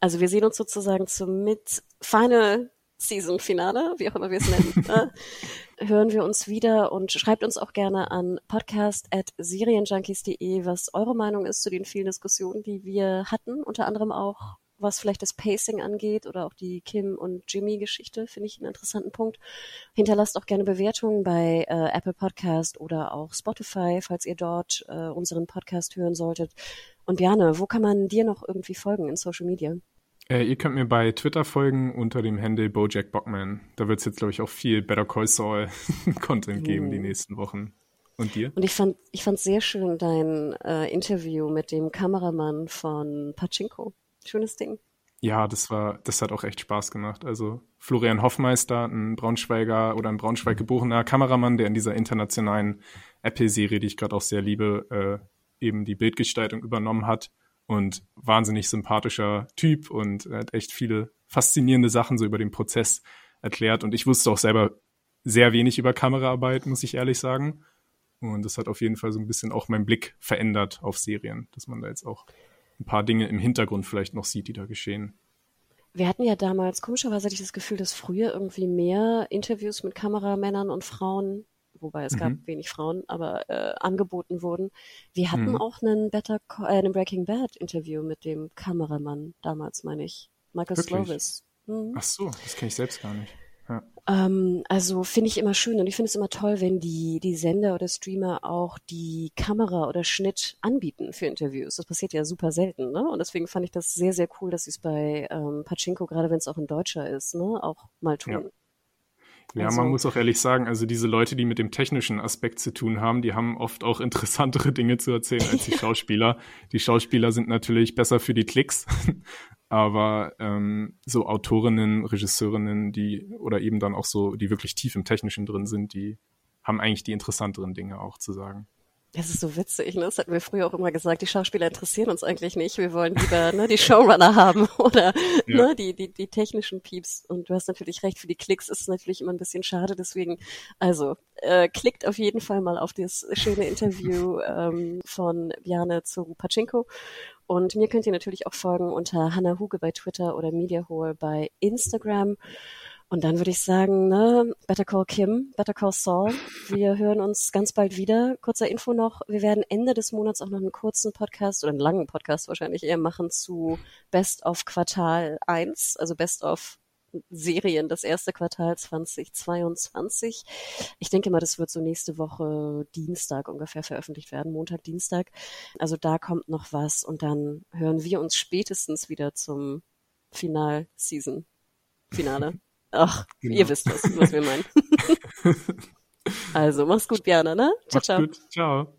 Also wir sehen uns sozusagen zum mit Final Season-Finale, wie auch immer wir es nennen, äh, hören wir uns wieder und schreibt uns auch gerne an podcast.serienjunkies.de, was eure Meinung ist zu den vielen Diskussionen, die wir hatten, unter anderem auch was vielleicht das Pacing angeht oder auch die Kim und Jimmy Geschichte, finde ich einen interessanten Punkt. Hinterlasst auch gerne Bewertungen bei äh, Apple Podcast oder auch Spotify, falls ihr dort äh, unseren Podcast hören solltet. Und Bjane, wo kann man dir noch irgendwie folgen in Social Media? Äh, ihr könnt mir bei Twitter folgen unter dem Handle Bojack Bockman. Da wird es jetzt, glaube ich, auch viel Better Call Saul Content geben die hm. nächsten Wochen. Und dir? Und ich fand, ich fand sehr schön dein äh, Interview mit dem Kameramann von Pachinko. Schönes Ding. Ja, das war, das hat auch echt Spaß gemacht. Also Florian Hoffmeister, ein Braunschweiger oder ein Braunschweig geborener Kameramann, der in dieser internationalen Apple-Serie, die ich gerade auch sehr liebe, äh, eben die Bildgestaltung übernommen hat und wahnsinnig sympathischer Typ und hat echt viele faszinierende Sachen so über den Prozess erklärt. Und ich wusste auch selber sehr wenig über Kameraarbeit, muss ich ehrlich sagen. Und das hat auf jeden Fall so ein bisschen auch meinen Blick verändert auf Serien, dass man da jetzt auch ein paar Dinge im Hintergrund vielleicht noch sieht, die da geschehen. Wir hatten ja damals, komischerweise hatte ich das Gefühl, dass früher irgendwie mehr Interviews mit Kameramännern und Frauen wobei es mhm. gab wenig Frauen, aber äh, angeboten wurden. Wir hatten mhm. auch einen Better äh, einen Breaking Bad Interview mit dem Kameramann damals, meine ich, Michael Slovis. Mhm. Ach so, das kenne ich selbst gar nicht. Ja. Ähm, also finde ich immer schön und ich finde es immer toll, wenn die, die Sender oder Streamer auch die Kamera oder Schnitt anbieten für Interviews. Das passiert ja super selten, ne? Und deswegen fand ich das sehr, sehr cool, dass sie es bei ähm, Pachinko, gerade wenn es auch ein Deutscher ist, ne, auch mal tun. Ja. Ja, also, man muss auch ehrlich sagen, also diese Leute, die mit dem technischen Aspekt zu tun haben, die haben oft auch interessantere Dinge zu erzählen als die Schauspieler. die Schauspieler sind natürlich besser für die Klicks, aber ähm, so Autorinnen, Regisseurinnen, die oder eben dann auch so, die wirklich tief im Technischen drin sind, die haben eigentlich die interessanteren Dinge auch zu sagen. Das ist so witzig, ne? Das hatten wir früher auch immer gesagt, die Schauspieler interessieren uns eigentlich nicht. Wir wollen lieber ne, die Showrunner haben oder ja. ne, die, die, die technischen Pieps. Und du hast natürlich recht, für die Klicks ist es natürlich immer ein bisschen schade. Deswegen, also, äh, klickt auf jeden Fall mal auf das schöne Interview ähm, von Bjane zu Pachinko. Und mir könnt ihr natürlich auch folgen unter Hannah Huge bei Twitter oder Mediahole bei Instagram. Und dann würde ich sagen, ne, Better Call Kim, Better Call Saul. Wir hören uns ganz bald wieder. Kurzer Info noch, wir werden Ende des Monats auch noch einen kurzen Podcast oder einen langen Podcast wahrscheinlich eher machen zu Best of Quartal 1, also Best of Serien das erste Quartal 2022. Ich denke mal, das wird so nächste Woche Dienstag ungefähr veröffentlicht werden, Montag, Dienstag. Also da kommt noch was und dann hören wir uns spätestens wieder zum Final-Season. Finale. Ach, genau. ihr wisst was, was wir meinen. Also, mach's gut, Björn, ne? Ciao, mach's ciao. Gut. Ciao.